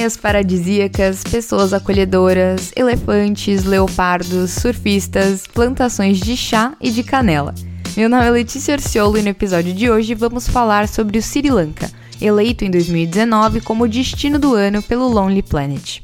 praias paradisíacas, pessoas acolhedoras, elefantes, leopardos, surfistas, plantações de chá e de canela. Meu nome é Letícia Orciolo e no episódio de hoje vamos falar sobre o Sri Lanka, eleito em 2019 como destino do ano pelo Lonely Planet.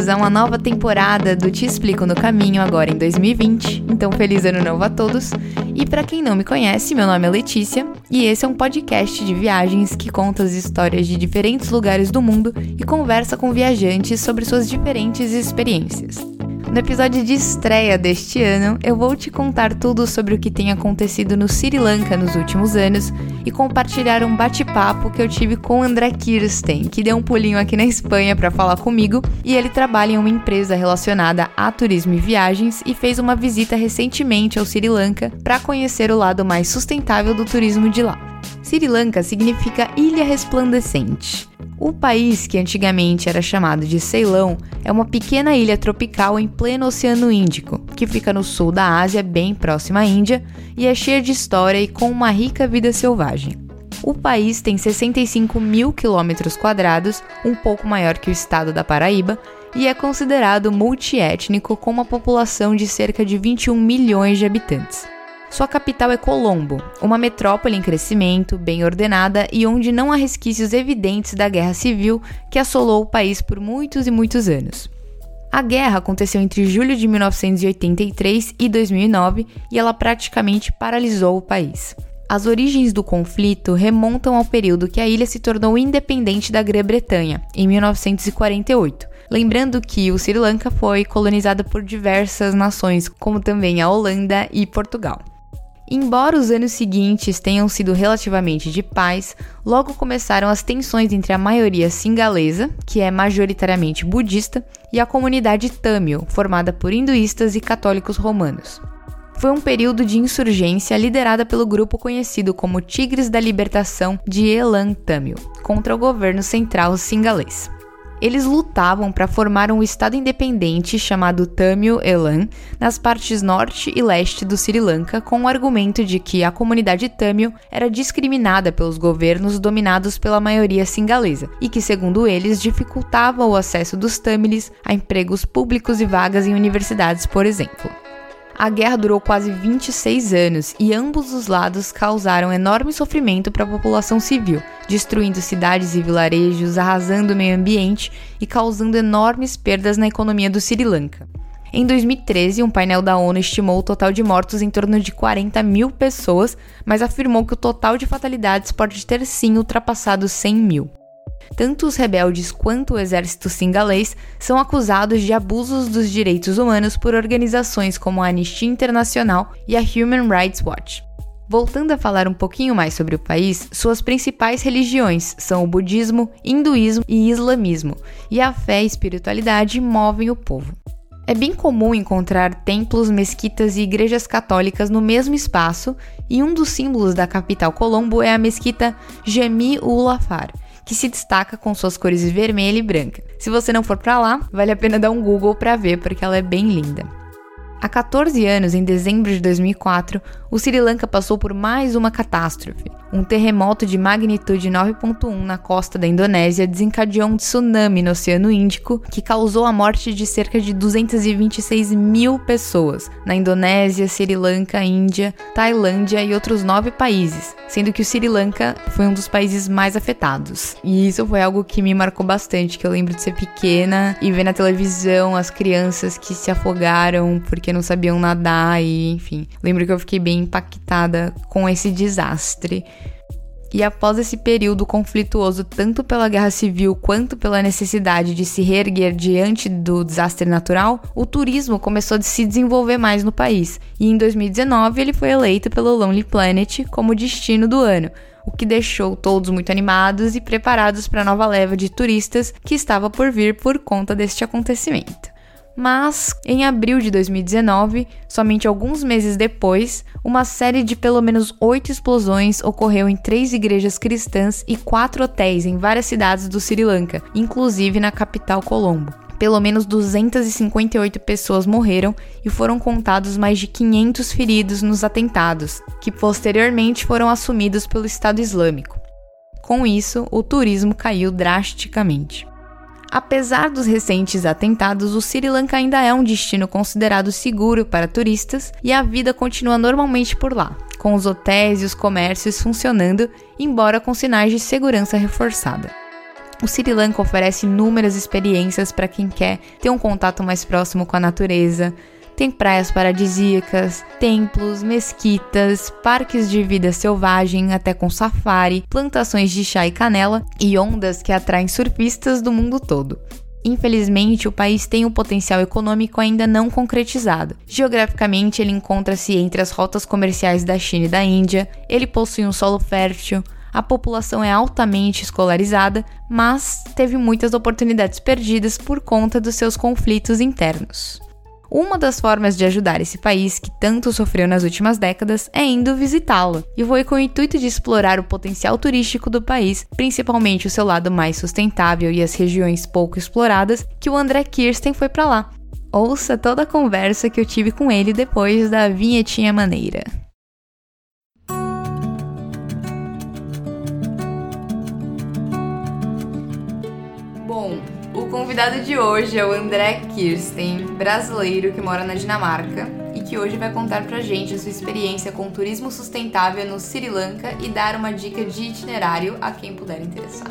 Bem-vindos a uma nova temporada do Te Explico no Caminho, agora em 2020. Então, feliz ano novo a todos. E para quem não me conhece, meu nome é Letícia e esse é um podcast de viagens que conta as histórias de diferentes lugares do mundo e conversa com viajantes sobre suas diferentes experiências. No episódio de estreia deste ano, eu vou te contar tudo sobre o que tem acontecido no Sri Lanka nos últimos anos e compartilhar um bate-papo que eu tive com André Kirsten, que deu um pulinho aqui na Espanha para falar comigo, e ele trabalha em uma empresa relacionada a turismo e viagens e fez uma visita recentemente ao Sri Lanka para conhecer o lado mais sustentável do turismo de lá. Sri Lanka significa Ilha Resplandecente. O país, que antigamente era chamado de Ceilão, é uma pequena ilha tropical em pleno Oceano Índico, que fica no sul da Ásia, bem próxima à Índia, e é cheia de história e com uma rica vida selvagem. O país tem 65 mil quilômetros quadrados, um pouco maior que o estado da Paraíba, e é considerado multiétnico com uma população de cerca de 21 milhões de habitantes. Sua capital é Colombo, uma metrópole em crescimento, bem ordenada e onde não há resquícios evidentes da guerra civil que assolou o país por muitos e muitos anos. A guerra aconteceu entre julho de 1983 e 2009 e ela praticamente paralisou o país. As origens do conflito remontam ao período que a ilha se tornou independente da Grã-Bretanha, em 1948. Lembrando que o Sri Lanka foi colonizado por diversas nações, como também a Holanda e Portugal. Embora os anos seguintes tenham sido relativamente de paz, logo começaram as tensões entre a maioria singalesa, que é majoritariamente budista, e a comunidade Tamil, formada por hinduístas e católicos romanos. Foi um período de insurgência liderada pelo grupo conhecido como Tigres da Libertação de Elan Tamil, contra o governo central singalês. Eles lutavam para formar um estado independente chamado Tamil Elan nas partes norte e leste do Sri Lanka, com o argumento de que a comunidade Tamil era discriminada pelos governos dominados pela maioria singalesa e que, segundo eles, dificultava o acesso dos tamiles a empregos públicos e vagas em universidades, por exemplo. A guerra durou quase 26 anos e ambos os lados causaram enorme sofrimento para a população civil, destruindo cidades e vilarejos, arrasando o meio ambiente e causando enormes perdas na economia do Sri Lanka. Em 2013, um painel da ONU estimou o total de mortos em torno de 40 mil pessoas, mas afirmou que o total de fatalidades pode ter sim ultrapassado 100 mil. Tanto os rebeldes quanto o exército singalês são acusados de abusos dos direitos humanos por organizações como a Anistia Internacional e a Human Rights Watch. Voltando a falar um pouquinho mais sobre o país, suas principais religiões são o budismo, hinduísmo e islamismo, e a fé e espiritualidade movem o povo. É bem comum encontrar templos, mesquitas e igrejas católicas no mesmo espaço, e um dos símbolos da capital Colombo é a mesquita Jami ul Afar, que se destaca com suas cores vermelha e branca. Se você não for para lá, vale a pena dar um Google para ver porque ela é bem linda. Há 14 anos, em dezembro de 2004, o Sri Lanka passou por mais uma catástrofe. Um terremoto de magnitude 9.1 na costa da Indonésia desencadeou um tsunami no Oceano Índico que causou a morte de cerca de 226 mil pessoas na Indonésia, Sri Lanka, Índia, Tailândia e outros nove países, sendo que o Sri Lanka foi um dos países mais afetados. E isso foi algo que me marcou bastante, que eu lembro de ser pequena e ver na televisão as crianças que se afogaram porque não sabiam nadar e enfim. Lembro que eu fiquei bem impactada com esse desastre. E após esse período conflituoso, tanto pela guerra civil quanto pela necessidade de se reerguer diante do desastre natural, o turismo começou a se desenvolver mais no país. E em 2019 ele foi eleito pelo Lonely Planet como destino do ano, o que deixou todos muito animados e preparados para a nova leva de turistas que estava por vir por conta deste acontecimento. Mas, em abril de 2019, somente alguns meses depois, uma série de pelo menos oito explosões ocorreu em três igrejas cristãs e quatro hotéis em várias cidades do Sri Lanka, inclusive na capital Colombo. Pelo menos 258 pessoas morreram e foram contados mais de 500 feridos nos atentados, que posteriormente foram assumidos pelo Estado Islâmico. Com isso, o turismo caiu drasticamente. Apesar dos recentes atentados, o Sri Lanka ainda é um destino considerado seguro para turistas e a vida continua normalmente por lá, com os hotéis e os comércios funcionando, embora com sinais de segurança reforçada. O Sri Lanka oferece inúmeras experiências para quem quer ter um contato mais próximo com a natureza, tem praias paradisíacas, templos, mesquitas, parques de vida selvagem, até com safari, plantações de chá e canela e ondas que atraem surfistas do mundo todo. Infelizmente, o país tem um potencial econômico ainda não concretizado. Geograficamente, ele encontra-se entre as rotas comerciais da China e da Índia, ele possui um solo fértil, a população é altamente escolarizada, mas teve muitas oportunidades perdidas por conta dos seus conflitos internos. Uma das formas de ajudar esse país que tanto sofreu nas últimas décadas é indo visitá-lo, e foi com o intuito de explorar o potencial turístico do país, principalmente o seu lado mais sustentável e as regiões pouco exploradas, que o André Kirsten foi para lá. Ouça toda a conversa que eu tive com ele depois da vinhetinha maneira. Convidado de hoje é o André Kirsten, brasileiro que mora na Dinamarca e que hoje vai contar pra gente a sua experiência com turismo sustentável no Sri Lanka e dar uma dica de itinerário a quem puder interessar.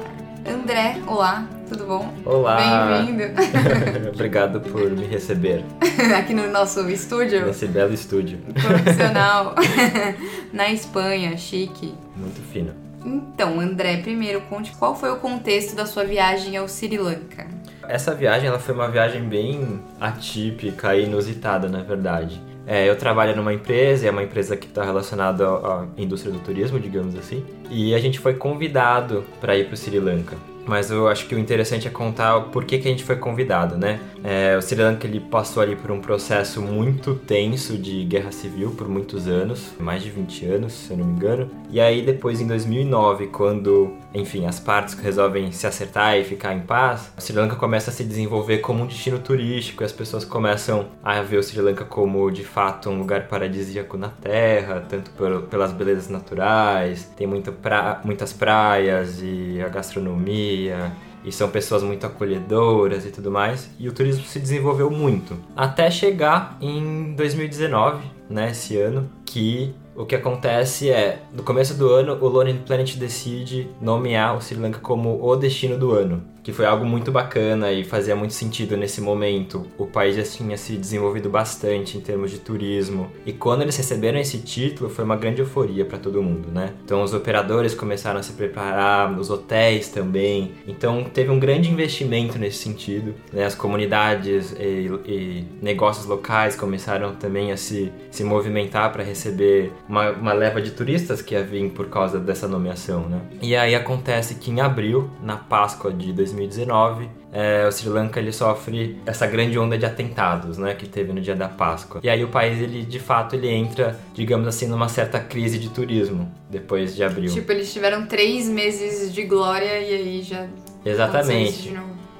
André, olá, tudo bom? Olá! Bem-vindo! Obrigado por me receber. Aqui no nosso estúdio. Nesse belo estúdio. Profissional. na Espanha, chique. Muito fino. Então, André, primeiro conte qual foi o contexto da sua viagem ao Sri Lanka. Essa viagem ela foi uma viagem bem atípica e inusitada, na verdade. É, eu trabalho numa empresa, é uma empresa que está relacionada à indústria do turismo, digamos assim, e a gente foi convidado para ir para o Sri Lanka mas eu acho que o interessante é contar o porquê que a gente foi convidado, né? É, o Sri Lanka ele passou ali por um processo muito tenso de guerra civil por muitos anos, mais de 20 anos, se eu não me engano. E aí depois em 2009, quando, enfim, as partes resolvem se acertar e ficar em paz, o Sri Lanka começa a se desenvolver como um destino turístico e as pessoas começam a ver o Sri Lanka como de fato um lugar paradisíaco na Terra, tanto por, pelas belezas naturais, tem muita pra, muitas praias e a gastronomia e são pessoas muito acolhedoras e tudo mais. E o turismo se desenvolveu muito. Até chegar em 2019, né, esse ano, que o que acontece é, no começo do ano, o Lonely Planet decide nomear o Sri Lanka como o destino do ano que foi algo muito bacana e fazia muito sentido nesse momento. O país já tinha se desenvolvido bastante em termos de turismo e quando eles receberam esse título foi uma grande euforia para todo mundo, né? Então os operadores começaram a se preparar, os hotéis também. Então teve um grande investimento nesse sentido. Né? As comunidades e, e, negócios locais começaram também a se, se movimentar para receber uma, uma leva de turistas que ia vir por causa dessa nomeação, né? E aí acontece que em abril, na Páscoa de 2020 2019, é, o Sri Lanka ele sofre essa grande onda de atentados, né, que teve no dia da Páscoa. E aí o país ele de fato ele entra, digamos assim, numa certa crise de turismo depois de abril. Tipo eles tiveram três meses de glória e aí já exatamente.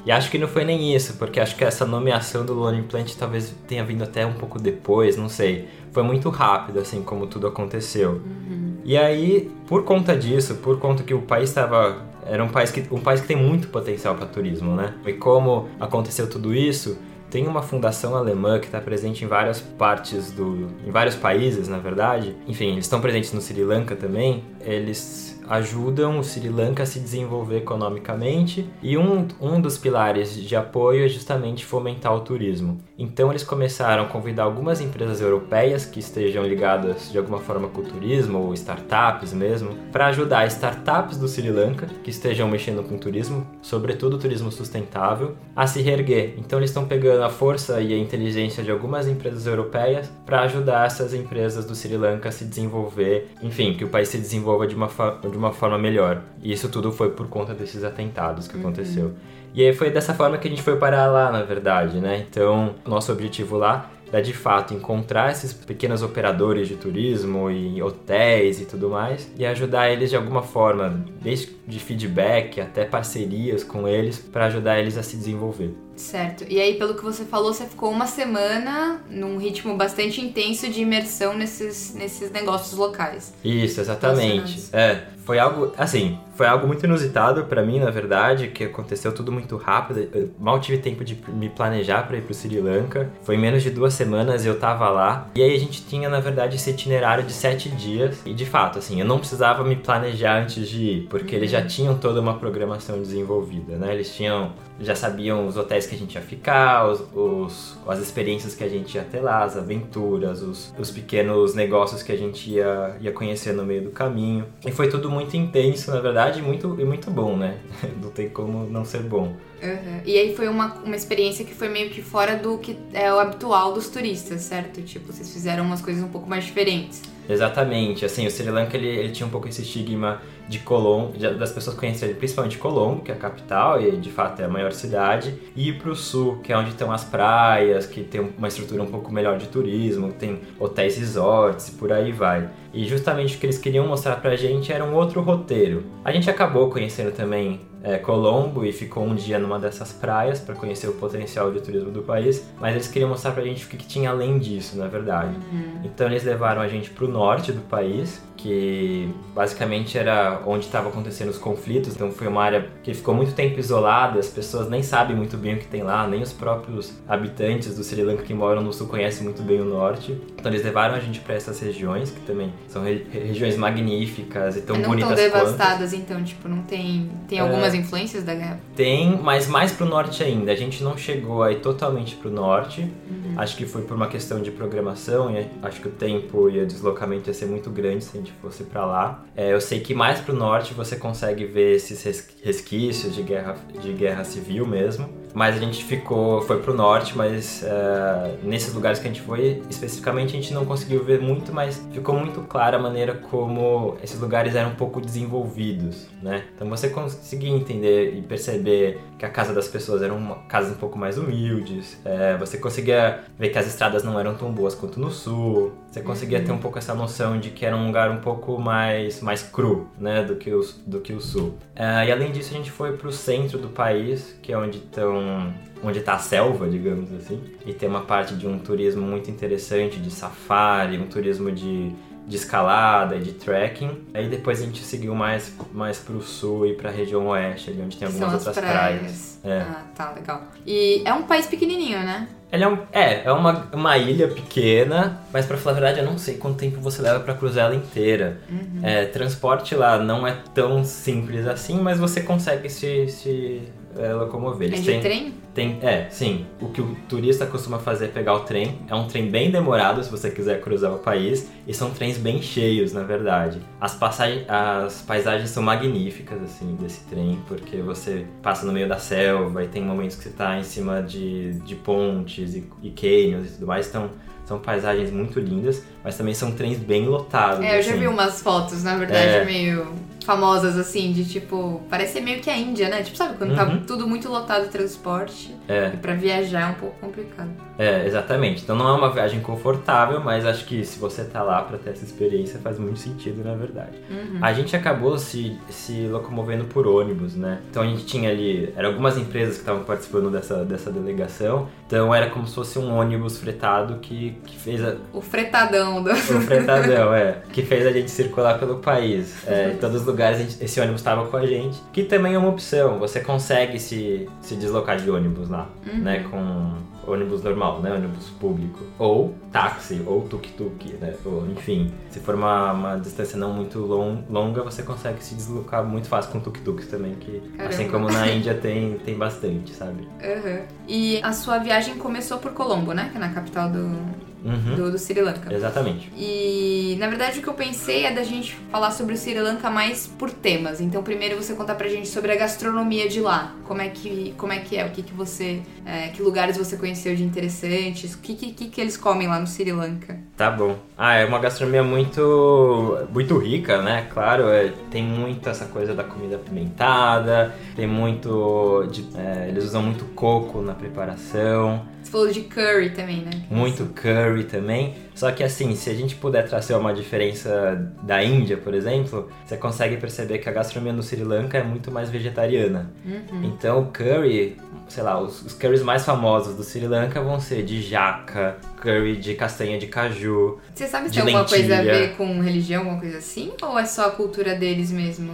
E acho que não foi nem isso, porque acho que essa nomeação do Lone Plant talvez tenha vindo até um pouco depois, não sei. Foi muito rápido, assim, como tudo aconteceu. Uhum. E aí, por conta disso, por conta que o país estava era um país que, um país que tem muito potencial para turismo, né? E como aconteceu tudo isso, tem uma fundação alemã que está presente em várias partes do. em vários países, na verdade. Enfim, eles estão presentes no Sri Lanka também. Eles ajudam o Sri Lanka a se desenvolver economicamente e um, um dos pilares de apoio é justamente fomentar o turismo. Então eles começaram a convidar algumas empresas europeias que estejam ligadas de alguma forma com o turismo ou startups mesmo, para ajudar startups do Sri Lanka que estejam mexendo com turismo, sobretudo turismo sustentável, a se reerguer. Então eles estão pegando a força e a inteligência de algumas empresas europeias para ajudar essas empresas do Sri Lanka a se desenvolver, enfim, que o país se desenvolva de uma, de uma forma melhor. E isso tudo foi por conta desses atentados que uhum. aconteceu. E aí foi dessa forma que a gente foi parar lá, na verdade, né? Então, nosso objetivo lá é de fato encontrar esses pequenos operadores de turismo e hotéis e tudo mais e ajudar eles de alguma forma, desde de feedback até parcerias com eles para ajudar eles a se desenvolver. Certo. E aí, pelo que você falou, você ficou uma semana num ritmo bastante intenso de imersão nesses, nesses negócios locais. Isso, exatamente. É, foi algo, assim, foi algo muito inusitado para mim, na verdade, que aconteceu tudo muito rápido. Eu mal tive tempo de me planejar para ir pro Sri Lanka. Foi em menos de duas semanas eu tava lá. E aí a gente tinha, na verdade, esse itinerário de sete dias. E de fato, assim, eu não precisava me planejar antes de ir, porque uhum. eles já tinham toda uma programação desenvolvida, né? Eles tinham, já sabiam os hotéis que a gente ia ficar, os, os, as experiências que a gente ia ter lá, as aventuras, os, os pequenos negócios que a gente ia, ia conhecer no meio do caminho. E foi tudo muito intenso, na verdade, e muito, e muito bom, né? Não tem como não ser bom. Uhum. E aí foi uma, uma experiência que foi meio que fora do que é o habitual dos turistas, certo? Tipo, vocês fizeram umas coisas um pouco mais diferentes. Exatamente. Assim, o Sri Lanka, ele, ele tinha um pouco esse estigma de Colombo, das pessoas conhecerem principalmente Colombo, que é a capital e de fato é a maior cidade, e ir para o sul, que é onde estão as praias, que tem uma estrutura um pouco melhor de turismo, tem hotéis resorts e por aí vai. E justamente o que eles queriam mostrar pra gente era um outro roteiro. A gente acabou conhecendo também é, Colombo e ficou um dia numa dessas praias para conhecer o potencial de turismo do país, mas eles queriam mostrar pra gente o que, que tinha além disso, na verdade. Uhum. Então eles levaram a gente pro norte do país, que basicamente era onde estavam acontecendo os conflitos, então foi uma área que ficou muito tempo isolada, as pessoas nem sabem muito bem o que tem lá, nem os próprios habitantes do Sri Lanka que moram no sul conhecem muito bem o norte. Então eles levaram a gente para essas regiões, que também são re regiões magníficas e tão não bonitas tão devastadas, então, tipo, não tem... Tem algumas é, influências da guerra? Tem, mas mais pro norte ainda. A gente não chegou aí totalmente pro norte. Uhum. Acho que foi por uma questão de programação e acho que o tempo e o deslocamento ia ser muito grande se a gente fosse para lá. É, eu sei que mais pro norte você consegue ver esses resquícios de guerra, de guerra civil mesmo. Mas a gente ficou, foi pro norte, mas uh, nesses lugares que a gente foi, especificamente, a gente não conseguiu ver muito, mas ficou muito clara a maneira como esses lugares eram um pouco desenvolvidos, né? Então você conseguia entender e perceber que a casa das pessoas eram casas um pouco mais humildes, é, você conseguia ver que as estradas não eram tão boas quanto no sul, você conseguia ter um pouco essa noção de que era um lugar um pouco mais, mais cru, né, do que o, do que o sul. É, e além disso, a gente foi pro centro do país, que é onde estão onde está a selva, digamos assim, e tem uma parte de um turismo muito interessante de safari, um turismo de, de escalada e de trekking. Aí depois a gente seguiu mais mais para o sul e para a região oeste, ali onde tem algumas outras praias. praias. É. Ah, tá legal. E é um país pequenininho, né? É, um, é, é uma, uma ilha pequena, mas para falar a verdade, eu não sei quanto tempo você leva para cruzar ela inteira. Uhum. É, transporte lá não é tão simples assim, mas você consegue se, se é, locomover. Eles é de trem? Tem, é, sim. O que o turista costuma fazer é pegar o trem. É um trem bem demorado se você quiser cruzar o país. E são trens bem cheios, na verdade. As, passagem, as paisagens são magníficas, assim, desse trem. Porque você passa no meio da selva e tem momentos que você está em cima de, de pontes e, e canyons e tudo mais. Então, são paisagens muito lindas. Mas também são trens bem lotados. É, eu já assim. vi umas fotos, na verdade, é... meio famosas, assim, de tipo. Parece meio que a Índia, né? Tipo, sabe, quando tá uhum. tá tudo muito lotado de transporte. É. E pra viajar é um pouco complicado. É, exatamente. Então não é uma viagem confortável, mas acho que se você tá lá pra ter essa experiência faz muito sentido, na verdade. Uhum. A gente acabou se, se locomovendo por ônibus, né? Então a gente tinha ali. Eram algumas empresas que estavam participando dessa, dessa delegação. Então era como se fosse um ônibus fretado que, que fez a. O fretadão do. O fretadão, é. Que fez a gente circular pelo país. É, em todos os lugares lugares esse ônibus estava com a gente. Que também é uma opção. Você consegue se, se deslocar de ônibus lá, uhum. né? Com ônibus normal, né? Ônibus público. Ou táxi, ou tuk-tuk, né? Ou, enfim, se for uma, uma distância não muito long, longa, você consegue se deslocar muito fácil com tuk-tuks também, que Caramba. assim como na Índia tem, tem bastante, sabe? Aham. E a sua viagem começou por Colombo, né? Que é na capital do, Uhum. do, do Sri Lanka. Exatamente. E na verdade o que eu pensei é da gente falar sobre o Sri Lanka mais por temas. Então primeiro você contar pra gente sobre a gastronomia de lá. Como é que, como é, que é? O que, que você. é, que lugares você conheceu de interessantes? O que, que, que, eles comem lá no Sri Lanka? Tá bom. Ah, é uma gastronomia muito muito rica, né? Claro, é, tem muito essa coisa da comida apimentada, tem muito. de- é, eles usam muito coco na preparação, Você falou de curry também, né? muito curry também. Só que assim, se a gente puder trazer uma diferença da Índia, por exemplo, você consegue perceber que a gastronomia no Sri Lanka é muito mais vegetariana. Uhum. Então o curry, sei lá, os, os curries mais famosos do Sri Lanka vão ser de jaca, curry de castanha de caju, Você sabe se tem alguma coisa a ver com religião, alguma coisa assim? Ou é só a cultura deles mesmo?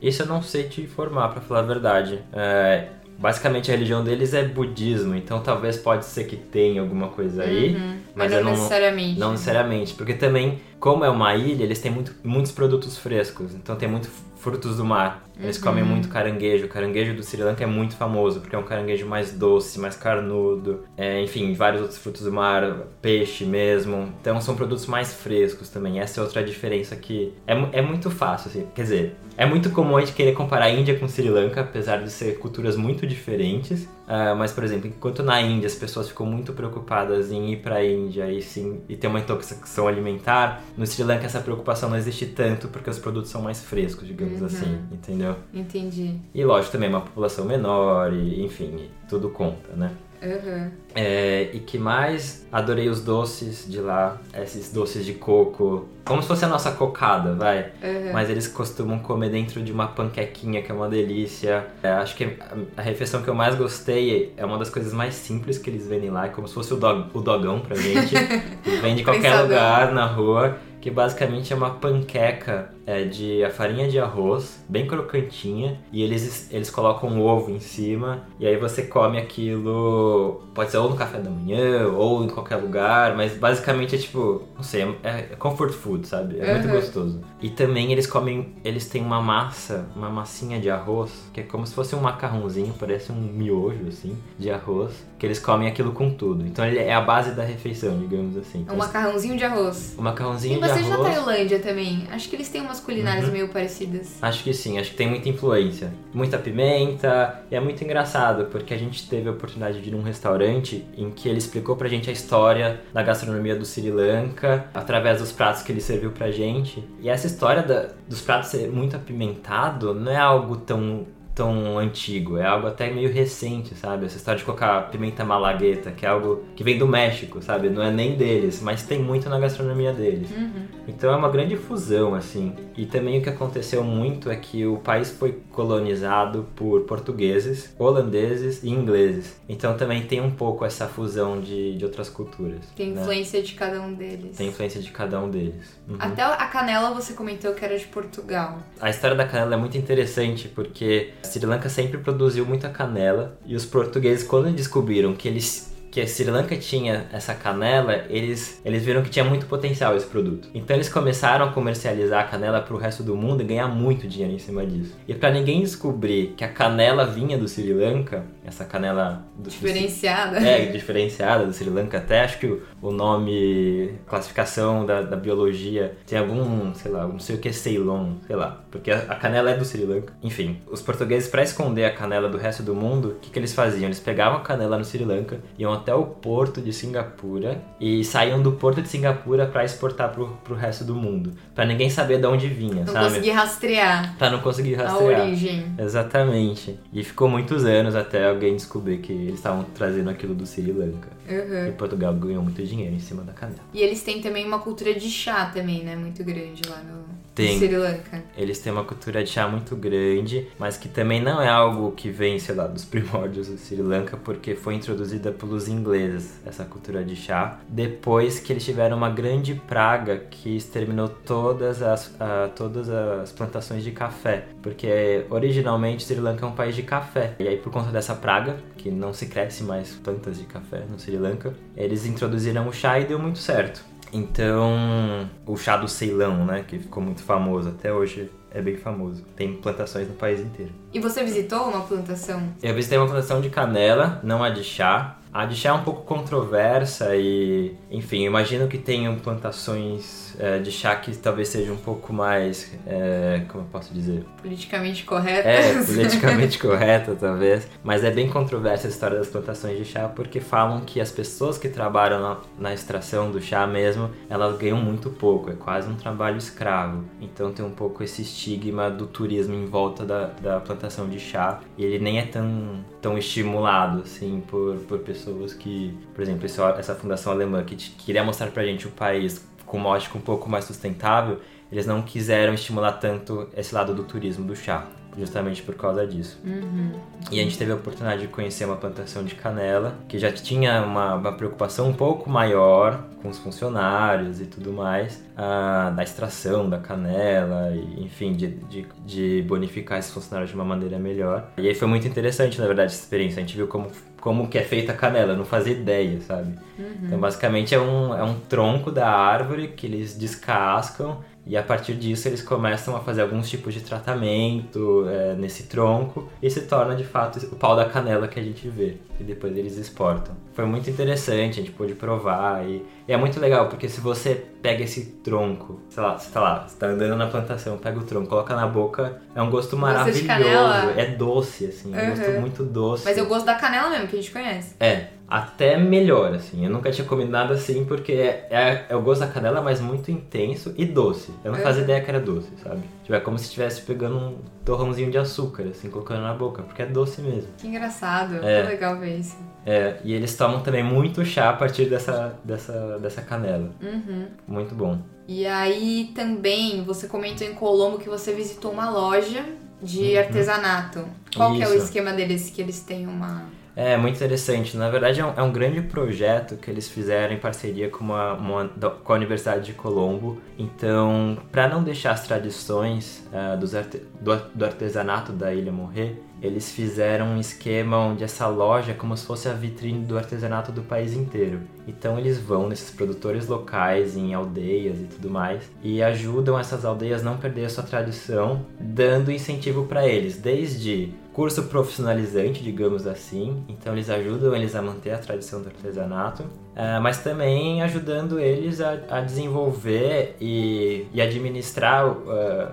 Isso eu não sei te informar, pra falar a verdade. É, basicamente a religião deles é budismo, então talvez pode ser que tenha alguma coisa aí, Uhum. mas não, eu não, necessariamente. não necessariamente. Porque também, como é uma ilha, eles têm muito, muitos produtos frescos, então tem muito frutos do mar. Eles Uhum. comem muito caranguejo. O caranguejo do Sri Lanka é muito famoso, porque é um caranguejo mais doce, mais carnudo. É, enfim, vários outros frutos do mar, peixe mesmo. Então são produtos mais frescos também. Essa é outra diferença que é, é muito fácil, assim. Quer dizer, é muito comum a gente querer comparar a Índia com Sri Lanka, apesar de ser culturas muito diferentes. Ah, mas, por exemplo, enquanto na Índia as pessoas ficam muito preocupadas em ir pra Índia e, sim, e ter uma intoxicação alimentar, no Sri Lanka essa preocupação não existe tanto porque os produtos são mais frescos, digamos Uhum. assim, entendeu? Entendi. E lógico também uma população menor e enfim, tudo conta, né? Uhum. É, e que mais? Adorei os doces de lá, esses doces de coco, como se fosse a nossa cocada, vai. Uhum. Mas eles costumam comer dentro de uma panquequinha, que é uma delícia. É, acho que a, refeição que eu mais gostei é uma das coisas mais simples que eles vendem lá, é como se fosse o, dog, o dogão pra gente. Eles vendem em qualquer lugar na rua, que basicamente é uma panqueca é, de a farinha de arroz, bem crocantinha, e eles, eles colocam um ovo em cima, e aí você come aquilo, pode ser ou no café da manhã, ou em qualquer lugar, mas basicamente é tipo, não sei, é, é comfort food, sabe? É muito Uhum. gostoso. E também eles comem, eles têm uma massa, uma massinha de arroz, que é como se fosse um macarrãozinho, parece um miojo, assim, de arroz, que eles comem aquilo com tudo. Então ele é a base da refeição, digamos assim. É um macarrãozinho de arroz. O macarrãozinho E de bastante na arroz. Tailândia também. Acho que eles têm umas culinárias Uhum. meio parecidas. Acho que sim, acho que tem muita influência. Muita pimenta, e é muito engraçado, porque a gente teve a oportunidade de ir num restaurante em que ele explicou pra gente a história da gastronomia do Sri Lanka, através dos pratos que ele serviu pra gente. E essa história da- dos pratos ser muito apimentado não é algo tão tão antigo, é algo até meio recente, sabe? Essa história de colocar pimenta malagueta, que é algo que vem do México, sabe? Não é nem deles, mas tem muito na gastronomia deles. Uhum. Então é uma grande fusão, assim. E também o que aconteceu muito é que o país foi colonizado por portugueses, holandeses e ingleses. Então também tem um pouco essa fusão de, de outras culturas. Tem né? influência de cada um deles. Tem influência de cada um deles. Uhum. Até a canela você comentou que era de Portugal. A história da canela é muito interessante porque Sri Lanka sempre produziu muita canela e os portugueses, quando descobriram que eles que a Sri Lanka tinha essa canela, eles, eles viram que tinha muito potencial esse produto. Então eles começaram a comercializar a canela para o resto do mundo e ganhar muito dinheiro em cima disso. E para ninguém descobrir que a canela vinha do Sri Lanka, essa canela do, do Diferenciada. é, diferenciada do Sri Lanka até. Acho que o, o nome, classificação da, da biologia tem algum, sei lá, não sei o que é Ceylon, sei lá. Porque a, a canela é do Sri Lanka. Enfim, os portugueses, para esconder a canela do resto do mundo, o que, que eles faziam? Eles pegavam a canela no Sri Lanka, iam até o porto de Singapura e saíam do porto de Singapura para exportar pro, pro resto do mundo. para ninguém saber de onde vinha, Não sabe? consegui rastrear Pra não conseguir a rastrear. origem. Exatamente. E ficou muitos anos até alguém descobrir que eles estavam trazendo aquilo do Sri Lanka. Uhum. E Portugal ganhou muito dinheiro em cima da canela. E eles têm também uma cultura de chá também, né? Muito grande lá no, Tem. Sri Lanka. Eles têm uma cultura de chá muito grande, mas que também não é algo que vem, sei lá, dos primórdios do Sri Lanka, porque foi introduzida pelos ingleses, essa cultura de chá, depois que eles tiveram uma grande praga que exterminou todas as, todas as plantações de café, porque originalmente Sri Lanka é um país de café, e aí por conta dessa praga, que não se cresce mais plantas de café no Sri Lanka, eles introduziram o chá e deu muito certo. Então, o chá do Ceilão, né, que ficou muito famoso até hoje, é bem famoso. Tem plantações no país inteiro. E você visitou uma plantação? Eu visitei uma plantação de canela, não a de chá. A de chá é um pouco controversa e, enfim, imagino que tenham plantações é, de chá que talvez seja um pouco mais, é, como eu posso dizer? Politicamente correta. É, politicamente correta talvez. Mas é bem controversa a história das plantações de chá porque falam que as pessoas que trabalham na, na extração do chá mesmo, elas ganham muito pouco, é quase um trabalho escravo. Então tem um pouco esse estigma do turismo em volta da, da plantação de chá e ele nem é tão, tão estimulado assim por, por pessoas pessoas que, por exemplo, essa fundação alemã que queria mostrar pra gente o país com uma ótica um pouco mais sustentável, eles não quiseram estimular tanto esse lado do turismo do chá justamente por causa disso. Uhum. E a gente teve a oportunidade de conhecer uma plantação de canela, que já tinha uma, uma preocupação um pouco maior com os funcionários e tudo mais, ah, da extração da canela, e, enfim, de, de, de, bonificar esses funcionários de uma maneira melhor. E aí foi muito interessante, na verdade, essa experiência. A gente viu como, como que é feita a canela, não fazia ideia, sabe? Uhum. Então, basicamente, é um, é um tronco da árvore que eles descascam e a partir disso eles começam a fazer alguns tipos de tratamento é, nesse tronco e se torna de fato o pau da canela que a gente vê. E depois eles exportam. Foi muito interessante, a gente pôde provar e, e é muito legal porque se você pega esse tronco, sei lá, você tá lá, você tá andando na plantação, pega o tronco, coloca na boca, é um gosto maravilhoso. É doce, assim, é um gosto muito doce. Mas eu gosto da canela mesmo, que a gente conhece. É, até melhor, assim. Eu nunca tinha comido nada assim, porque é, é, é o gosto da canela, mas muito intenso e doce. Eu não é. fazia ideia que era doce, sabe? Tipo, é como se estivesse pegando um torrãozinho de açúcar, assim, colocando na boca, porque é doce mesmo. Que engraçado, é. que legal ver isso. É, e eles tomam também muito chá a partir dessa, dessa, dessa canela. Uhum. Muito bom. E aí também, você comentou em Colombo que você visitou uma loja de uhum. artesanato. Qual que é o esquema deles? Que eles têm uma é, muito interessante. Na verdade, é um, é um, grande projeto que eles fizeram em parceria com, uma, uma com a Universidade de Colombo. Então, para não deixar as tradições uh, dos arte, do, do, artesanato da ilha morrer, eles fizeram um esquema onde essa loja é como se fosse a vitrine do artesanato do país inteiro. Então, eles vão nesses produtores locais, em aldeias e tudo mais, e ajudam essas aldeias a não perder a sua tradição, dando incentivo para eles, desde curso profissionalizante, digamos assim. Então eles ajudam eles a manter a tradição do artesanato, uh, mas também ajudando eles a, a desenvolver e, e administrar uh,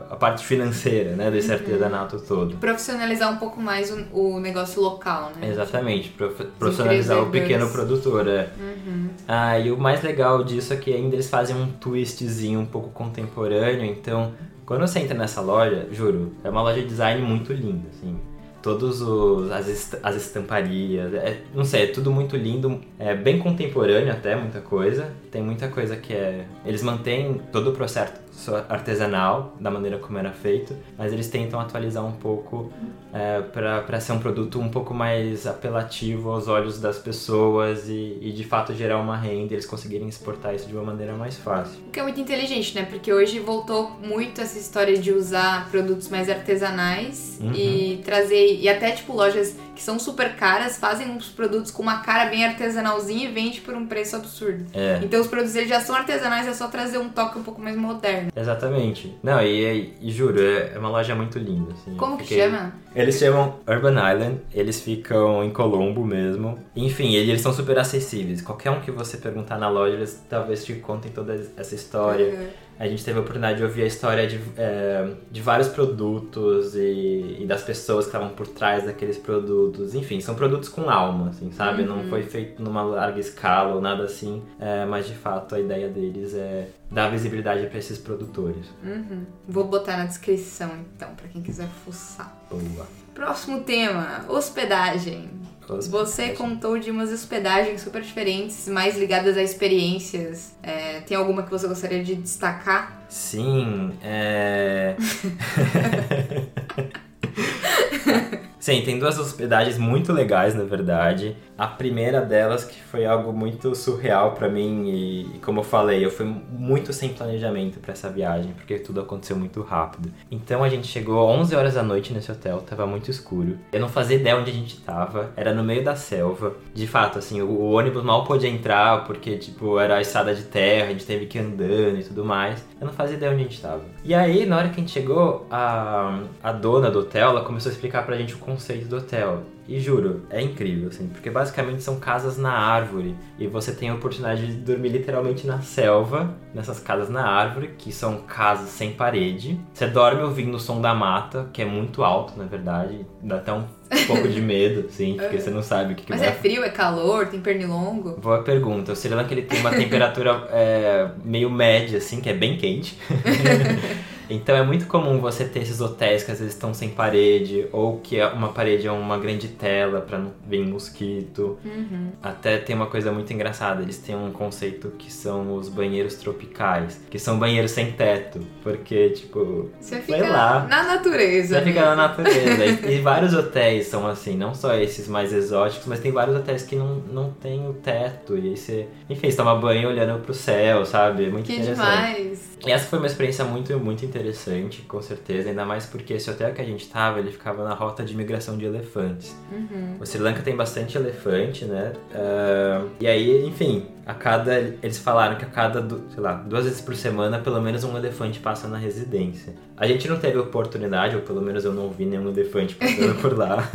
a parte financeira né, desse uhum. artesanato todo. Profissionalizar um pouco mais o, o negócio local, né? Exatamente, prof, profissionalizar o pequeno produtor. É. Uhum. Uh, e o mais legal disso é que ainda eles fazem um twistzinho um pouco contemporâneo, então quando você entra nessa loja, juro, é uma loja de design muito linda, assim todos os as, as estamparias, é, não sei, é tudo muito lindo, é bem contemporâneo até muita coisa. Tem muita coisa que é eles mantêm todo o processo artesanal da maneira como era feito, mas eles tentam atualizar um pouco é, para ser um produto um pouco mais apelativo aos olhos das pessoas e, e, de fato gerar uma renda, eles conseguirem exportar isso de uma maneira mais fácil. O que é muito inteligente, né? Porque hoje voltou muito essa história de usar produtos mais artesanais uhum. e trazer e até tipo lojas que são super caras fazem uns produtos com uma cara bem artesanalzinha e vende por um preço absurdo. É. Então os produtos eles já são artesanais, é só trazer um toque um pouco mais moderno. Exatamente. Não, e, e juro, é, é uma loja muito linda. Assim. Como que chama? Eles chamam Urban Island, eles ficam em Colombo mesmo. Enfim, eles são super acessíveis. Qualquer um que você perguntar na loja, eles talvez te contem toda essa história. Uhum a gente teve a oportunidade de ouvir a história de, é, de vários produtos e, e, das pessoas que estavam por trás daqueles produtos. Enfim, são produtos com alma, assim, sabe? Uhum. Não foi feito numa larga escala ou nada assim, é, mas de fato a ideia deles é dar visibilidade para esses produtores. Uhum. Vou botar na descrição então, para quem quiser fuçar. Boa. Próximo tema: hospedagem. Você contou de umas hospedagens super diferentes, mais ligadas a experiências. É, tem alguma que você gostaria de destacar? Sim, é. Sim, tem duas hospedagens muito legais, na verdade. A primeira delas que foi algo muito surreal para mim e, como eu falei, eu fui muito sem planejamento para essa viagem, porque tudo aconteceu muito rápido. Então a gente chegou 11 horas da noite nesse hotel, tava muito escuro. Eu não fazia ideia onde a gente tava, era no meio da selva. De fato, assim, o, o ônibus mal podia entrar porque, tipo, era a estrada de terra, a gente teve que ir andando e tudo mais. Eu não fazia ideia onde a gente tava. E aí, na hora que a gente chegou, a, a dona do hotel, ela começou a explicar pra gente o conceito do hotel. E juro, é incrível, assim, porque basicamente são casas na árvore e você tem a oportunidade de dormir literalmente na selva, nessas casas na árvore, que são casas sem parede. Você dorme ouvindo o som da mata, que é muito alto, na verdade, dá até um pouco de medo, assim, porque você não sabe o que, que Mas vai é frio, é calor, tem pernilongo? Boa pergunta. O Sri Lanka ele tem uma temperatura é, meio média, assim, que é bem quente. então é muito comum você ter esses hotéis que às vezes estão sem parede, ou que uma parede é uma grande tela para não vir mosquito. Uhum. Até tem uma coisa muito engraçada, eles têm um conceito que são os banheiros tropicais, que são banheiros sem teto, porque, tipo, Você fica lá. na natureza. Você fica na natureza. e, e vários hotéis são assim, não só esses mais exóticos, mas tem vários hotéis que não, não tem o teto. E aí você, enfim, você toma banho olhando pro céu, sabe? É muito Que interessante. demais. E essa foi uma experiência muito, muito interessante, com certeza. Ainda mais porque esse hotel que a gente tava, ele ficava na rota de migração de elefantes. Uhum. O Sri Lanka tem bastante elefante, né? Ah, e aí, enfim, a cada. Eles falaram que a cada, sei lá, duas vezes por semana, pelo menos um elefante passa na residência. A gente não teve oportunidade, ou pelo menos eu não vi nenhum elefante passando por lá.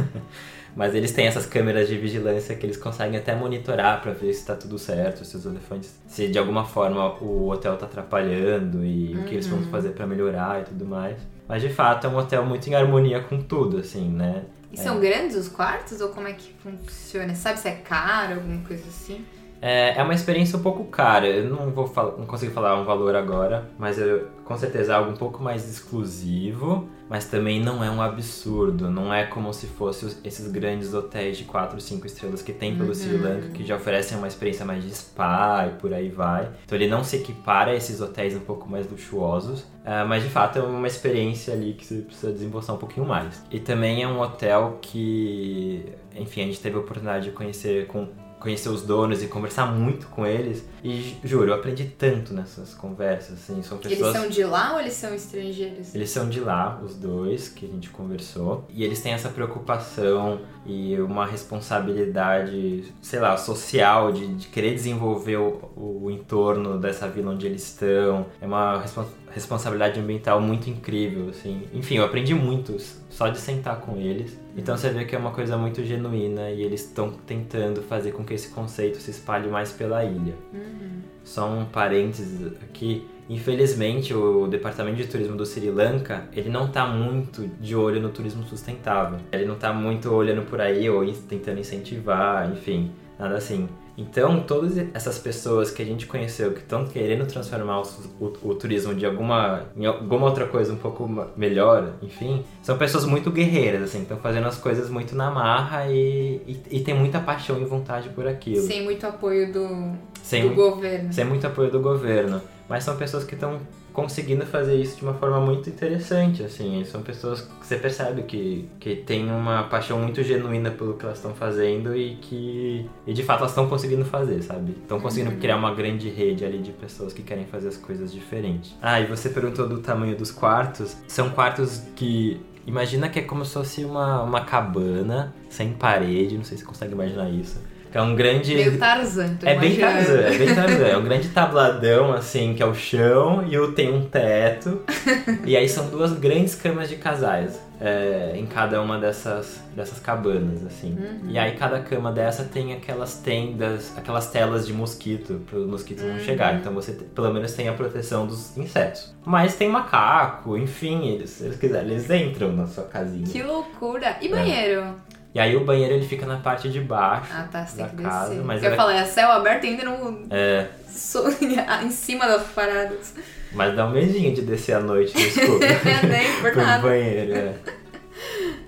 Mas eles têm essas câmeras de vigilância que eles conseguem até monitorar pra ver se tá tudo certo, se os elefantes. Se de alguma forma o hotel tá atrapalhando e o que eles vão fazer pra melhorar e tudo mais. Mas de fato é um hotel muito em harmonia com tudo, assim, né? E são grandes os quartos ou como é que funciona? Sabe se é caro, alguma coisa assim? É, é uma experiência um pouco cara. Eu não vou falar, não consigo falar um valor agora, mas eu, com certeza é algo um pouco mais exclusivo, mas também não é um absurdo. Não é como se fosse os- esses grandes hotéis de 4, 5 estrelas que tem pelo Sri Lanka, que já oferecem uma experiência mais de spa e por aí vai. Então ele não se equipara a esses hotéis um pouco mais luxuosos, ah, mas de fato é uma experiência ali que você precisa desembolsar um pouquinho mais. E também é um hotel que, enfim, a gente teve a oportunidade de conhecer com conhecer os donos e conversar muito com eles. E juro, eu aprendi tanto nessas conversas, assim, são Eles pessoas... são de lá ou eles são estrangeiros? Eles são de lá, os dois que a gente conversou, e eles têm essa preocupação e uma responsabilidade, sei lá, social de, de querer desenvolver o, o entorno dessa vila onde eles estão. É uma respons- responsabilidade ambiental muito incrível, assim. Enfim, eu aprendi muito só de sentar com eles. Então você vê que é uma coisa muito genuína e eles estão tentando fazer com que esse conceito se espalhe mais pela ilha. Só um parênteses aqui. Infelizmente, o Departamento de Turismo do Sri Lanka, ele não tá muito de olho no turismo sustentável. Ele não tá muito olhando por aí ou tentando incentivar, enfim, nada assim. Então, todas essas pessoas que a gente conheceu que estão querendo transformar o, o- o turismo de alguma, em alguma outra coisa um pouco melhor, enfim, são pessoas muito guerreiras, assim, estão fazendo as coisas muito na marra e, e, e tem muita paixão e vontade por aquilo. Sem muito apoio do, Sem do governo. sem muito apoio do governo. Mas são pessoas que estão conseguindo fazer isso de uma forma muito interessante, assim. São pessoas que você percebe que, que tem uma paixão muito genuína pelo que elas estão fazendo e que... E de fato elas estão conseguindo fazer, sabe? Estão conseguindo criar uma grande rede ali de pessoas que querem fazer as coisas diferentes. Ah, e você perguntou do tamanho dos quartos. São quartos que... Imagina que é como se fosse uma, uma cabana sem parede, não sei se você consegue imaginar isso. Que é um grande... Meio Tarzan, É bem. Tarzan, é bem Tarzan. É um grande tabladão, assim, que é o chão e o, tem um teto. e aí são duas grandes camas de casais é, em cada uma dessas, dessas cabanas, assim. E aí cada cama dessa tem aquelas tendas, aquelas telas de mosquito, para os mosquitos não chegar. Então você pelo menos tem a proteção dos insetos. Mas tem macaco, enfim, eles, se eles quiserem, eles entram na sua casinha. Que loucura! É. E banheiro? E aí o banheiro ele fica na parte de baixo. Ah, tá, Da que casa, descer. mas eu era- falei, é céu aberto ainda não... É, em cima das paradas. mas dá um medinho de descer à noite no escuro. Nem por nada. banheiro, é.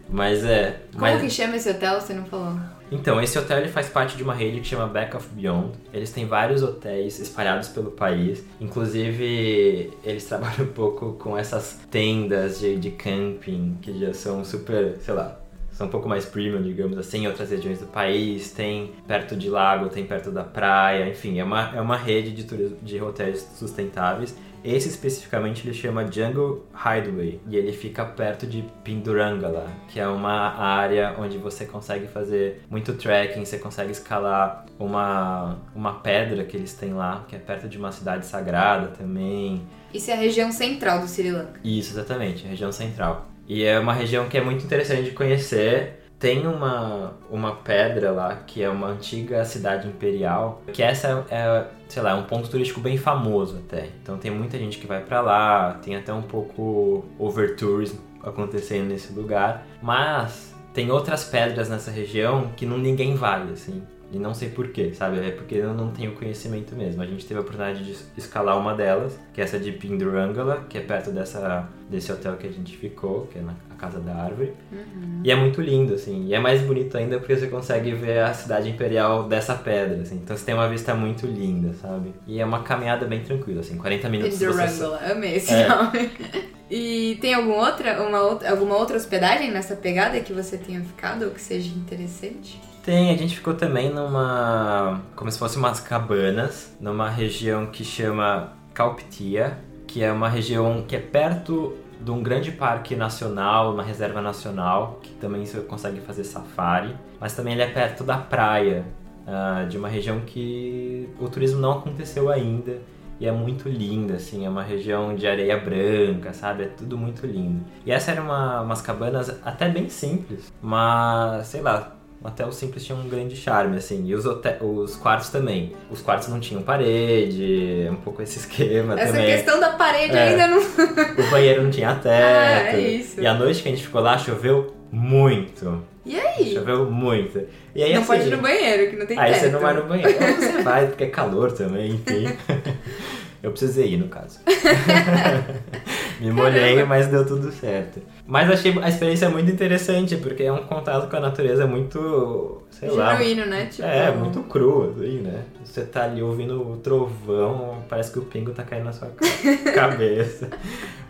Mas é. Como mas que chama esse hotel? Você não falou. Então, esse hotel ele faz parte de uma rede que chama Back of Beyond. Eles têm vários hotéis espalhados pelo país. Inclusive, eles trabalham um pouco com essas tendas de, de camping, que já são super, sei lá, são um pouco mais premium, digamos assim, em outras regiões do país. Tem perto de lago, tem perto da praia, enfim, é uma, é uma rede de, turismo, de hotéis sustentáveis. Esse especificamente ele chama Jungle Hideaway e ele fica perto de Pindurangala, que é uma área onde você consegue fazer muito trekking, você consegue escalar uma, uma pedra que eles têm lá, que é perto de uma cidade sagrada também. Isso é a região central do Sri Lanka. Isso, exatamente, a região central. E é uma região que é muito interessante de conhecer. Tem uma, uma pedra lá que é uma antiga cidade imperial, que essa é, sei lá, é um ponto turístico bem famoso até. Então tem muita gente que vai para lá, tem até um pouco overtourism acontecendo nesse lugar, mas tem outras pedras nessa região que não ninguém vai, assim. E não sei porquê, sabe? É porque eu não tenho conhecimento mesmo. A gente teve a oportunidade de escalar uma delas, que é essa de Pindurangala, que é perto dessa, desse hotel que a gente ficou, que é na Casa da Árvore. Uhum. E é muito lindo, assim. E é mais bonito ainda porque você consegue ver a cidade imperial dessa pedra, assim. Então você tem uma vista muito linda, sabe? E é uma caminhada bem tranquila, assim. 40 minutos. Pindurangala, você... amei esse é. nome. E tem alguma outra, uma outra, alguma outra hospedagem nessa pegada que você tenha ficado ou que seja interessante? Tem, a gente ficou também numa. como se fosse umas cabanas, numa região que chama Calptia, que é uma região que é perto de um grande parque nacional, uma reserva nacional, que também você consegue fazer safari, mas também ele é perto da praia, uh, de uma região que o turismo não aconteceu ainda e é muito linda, assim, é uma região de areia branca, sabe? É tudo muito lindo. E essa era uma, umas cabanas até bem simples, mas sei lá, até o simples tinha um grande charme, assim. E os, os quartos também. Os quartos não tinham parede, um pouco esse esquema Essa também. Essa questão da parede é. ainda não... o banheiro não tinha teto. Ah, é isso. E a noite que a gente ficou lá, choveu muito. E aí? Choveu muito. E aí, não assim, pode ir no banheiro, que não tem aí teto. Aí você não vai no banheiro. Ou você vai, porque é calor também, enfim. Eu precisei ir, no caso. Me molhei, mas deu tudo certo. Mas achei a experiência muito interessante, porque é um contato com a natureza muito, sei Genuíno, lá. Genuíno, né? Tipo... É, muito cru, assim, né? Você tá ali ouvindo o trovão, parece que o pingo tá caindo na sua cabeça.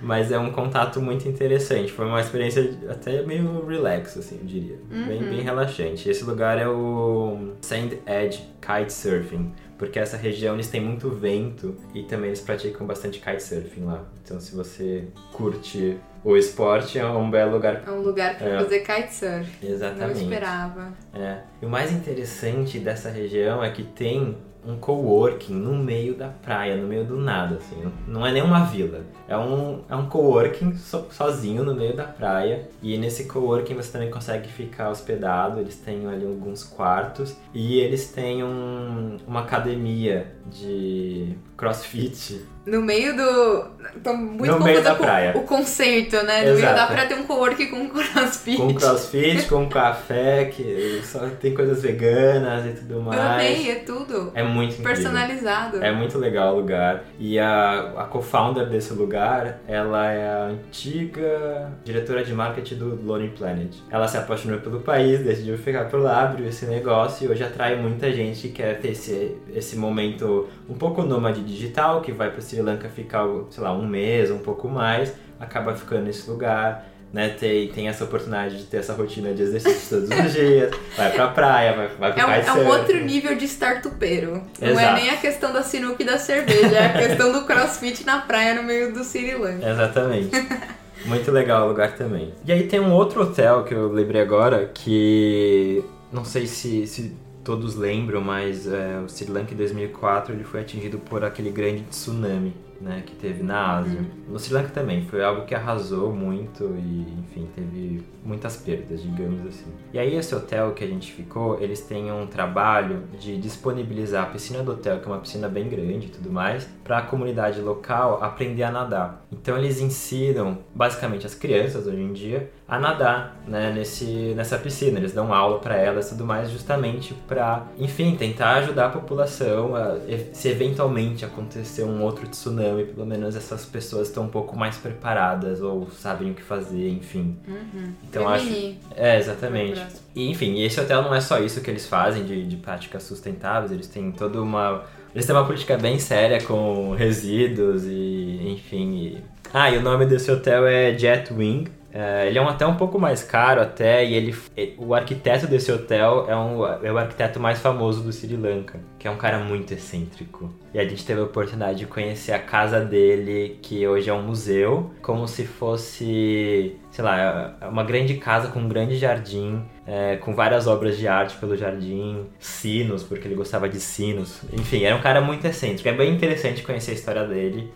Mas é um contato muito interessante. Foi uma experiência até meio relax, assim, eu diria. Uhum. Bem, bem relaxante. Esse lugar é o Sand Edge Kitesurfing porque essa região eles têm muito vento e também eles praticam bastante kitesurfing lá. Então se você curte o esporte, é um belo lugar. É um lugar para é. fazer kitesurf. Exatamente. Não esperava. É. E o mais interessante dessa região é que tem um coworking no meio da praia, no meio do nada, assim. Não é nenhuma vila. É um, é um coworking so, sozinho no meio da praia. E nesse coworking você também consegue ficar hospedado. Eles têm ali alguns quartos. E eles têm um, uma academia de crossfit no meio do. Tô muito no meio da praia. o conceito, né? No Exato. meio da praia tem um coworking com crossfit. Com crossfit, com café, que só tem coisas veganas e tudo mais. Eu amei, é tudo. É muito incrível. Personalizado. É muito legal o lugar. E a, a co-founder desse lugar, ela é a antiga diretora de marketing do Lonely Planet. Ela se apaixonou pelo país, decidiu ficar por lá, abriu esse negócio e hoje atrai muita gente que quer ter esse, esse momento um pouco nômade digital, que vai pro Sri Lanka ficar, sei lá, um mês, um pouco mais, acaba ficando nesse lugar, né? Tem, tem essa oportunidade de ter essa rotina de exercício todos os dias, vai pra praia, vai, vai pro é um, é um outro nível de startupeiro. Não é nem a questão da sinuca e da cerveja, é a questão do crossfit na praia no meio do Sri Lanka. Exatamente. Muito legal o lugar também. E aí tem um outro hotel que eu lembrei agora que não sei se, se todos lembram, mas é, o Sri Lanka em 2004 ele foi atingido por aquele grande tsunami né, que teve na Ásia. Uhum. No Sri Lanka também, foi algo que arrasou muito e, enfim, teve muitas perdas, digamos assim. E aí esse hotel que a gente ficou, eles têm um trabalho de disponibilizar a piscina do hotel, que é uma piscina bem grande e tudo mais, para a comunidade local aprender a nadar. Então eles ensinam, basicamente, as crianças hoje em dia a nadar, né, nesse, nessa piscina. Eles dão aula para elas e tudo mais, justamente para, enfim, tentar ajudar a população a, se eventualmente acontecer um outro tsunami pelo menos essas pessoas estão um pouco mais preparadas ou sabem o que fazer, enfim. Uhum. Então acho. É, exatamente. E, enfim, esse hotel não é só isso que eles fazem de, de práticas sustentáveis, eles têm toda uma. Eles têm uma política bem séria com resíduos e, enfim. e- Ah, e o nome desse hotel é Jetwing. É, ele é um hotel um pouco mais caro até, e ele, o arquiteto desse hotel é, um, é o arquiteto mais famoso do Sri Lanka, que é um cara muito excêntrico. E a gente teve a oportunidade de conhecer a casa dele, que hoje é um museu, como se fosse, sei lá, uma grande casa com um grande jardim, é, com várias obras de arte pelo jardim, sinos, porque ele gostava de sinos. Enfim, era um cara muito excêntrico. É bem interessante conhecer a história dele.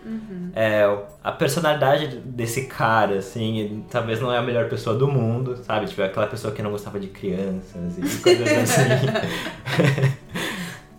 É, a personalidade desse cara, assim, talvez não é a melhor pessoa do mundo, sabe? Tipo, aquela pessoa que não gostava de crianças e coisas assim.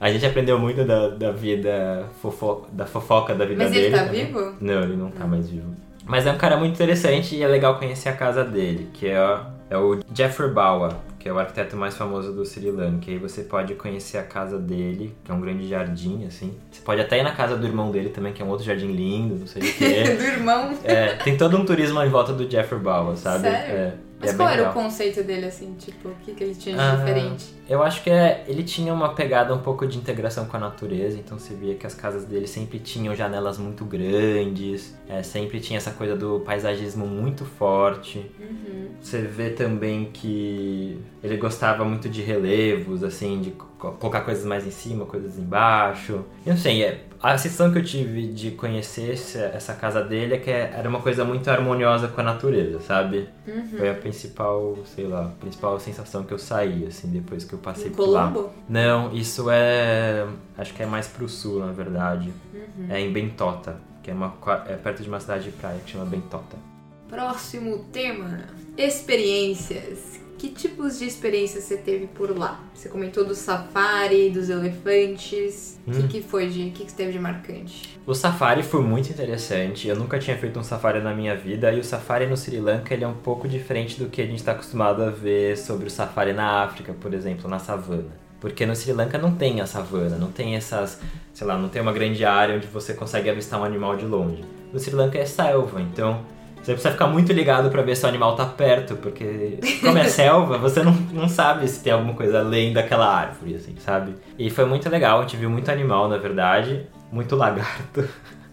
A gente aprendeu muito da, da vida fofo, da fofoca da vida Mas dele. ele tá também. vivo? Não, ele não tá mais vivo. Mas é um cara muito interessante e é legal conhecer a casa dele, que é, é o Jeffrey Bawa, que é o arquiteto mais famoso do Sri Lanka. E aí você pode conhecer a casa dele, que é um grande jardim, assim. Você pode até ir na casa do irmão dele também, que é um outro jardim lindo, não sei o quê. Do irmão. É, tem todo um turismo em volta do Jeffrey Bawa, sabe? Sério? É, Mas é qual era legal. o conceito dele, assim? Tipo, o que, que ele tinha de Ah, diferente? Eu acho que é, ele tinha uma pegada um pouco de integração com a natureza, então você via que as casas dele sempre tinham janelas muito grandes, é, sempre tinha essa coisa do paisagismo muito forte. Uhum. Você vê também que ele gostava muito de relevos, assim, de co- colocar coisas mais em cima, coisas embaixo. Eu não sei, é, a sensação que eu tive de conhecer essa casa dele é que era uma coisa muito harmoniosa com a natureza, sabe? Uhum. Foi a principal, sei lá, a principal sensação que eu saí, assim, depois que eu passei por lá. Não, isso é. Acho que é mais pro sul, na verdade. Uhum. É em Bentota, que é, uma, é perto de uma cidade de praia que chama Bentota. Próximo tema: experiências. Que tipos de experiências você teve por lá? Você comentou do safari, dos elefantes. O Hum. que, que foi de. O que, que teve de marcante? O safari foi muito interessante. Eu nunca tinha feito um safari na minha vida e o safari no Sri Lanka ele é um pouco diferente do que a gente está acostumado a ver sobre o safari na África, por exemplo, na savana. Porque no Sri Lanka não tem a savana, não tem essas, sei lá, não tem uma grande área onde você consegue avistar um animal de longe. No Sri Lanka é selva, então você precisa ficar muito ligado para ver se o animal tá perto, porque como é selva, você não, não sabe se tem alguma coisa além daquela árvore, assim, sabe? E foi muito legal, a gente viu muito animal, na verdade, muito lagarto.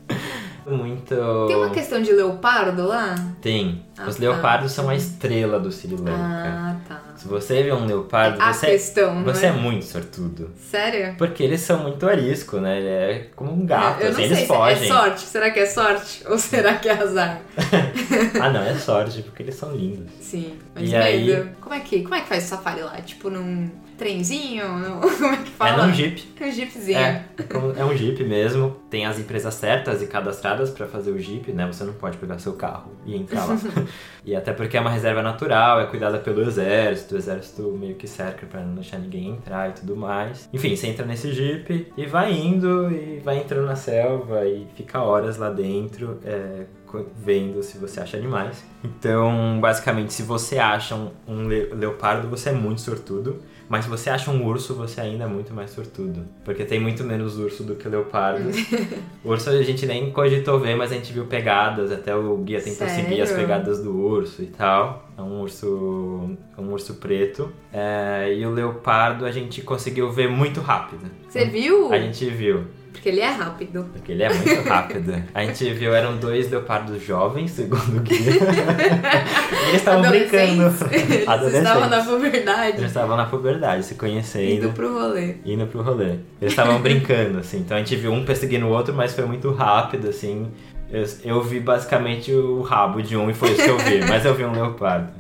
Muito. Tem uma questão de leopardo lá? Tem. Ah, Os tá. leopardos são a estrela do Sri Lanka. Ah, tá. Se você vê um leopardo, você, questão, você é é? muito sortudo. Sério? Porque eles são muito arisco, né? Ele é como um gato, eu não assim, eles se fogem. é sorte. Será que é sorte? Ou será que é azar? ah, não, é sorte, porque eles são lindos. Sim, mas E medo. aí- Como é que, como é que faz o safari lá? Tipo num trenzinho? Num- Como é que É fala? num jeep. Um jeepzinho. É, é é um jeep mesmo. Tem as empresas certas e cadastradas pra fazer o jeep, né? Você não pode pegar seu carro e entrar lá. e até porque é uma reserva natural, é cuidada pelo exército. O exército meio que cerca pra não deixar ninguém entrar e tudo mais. Enfim, você entra nesse jeep e vai indo e vai entrando na selva e fica horas lá dentro. é, Vendo se você acha animais. Então, basicamente, se você acha um, um le- leopardo, você é muito sortudo. Mas se você acha um urso, você ainda é muito mais sortudo. Porque tem muito menos urso do que leopardo. urso a gente nem cogitou ver, mas a gente viu pegadas. Até o guia tentou seguir as Sério? pegadas do urso e tal. É um urso, um urso preto. É, e o leopardo a gente conseguiu ver muito rápido. Você viu? A gente viu. Porque ele é rápido. Porque ele é muito rápido. A gente viu, eram dois leopardos jovens, segundo o guia. e eles estavam brincando. Adolescentes. Eles estavam na Eles puberdade. estavam na puberdade, se conhecendo. Indo pro rolê. indo pro rolê. Eles estavam brincando, assim. Então a gente viu um perseguindo o outro, mas foi muito rápido, assim. Eu, eu vi basicamente o rabo de um e foi isso que eu vi, mas eu vi um leopardo.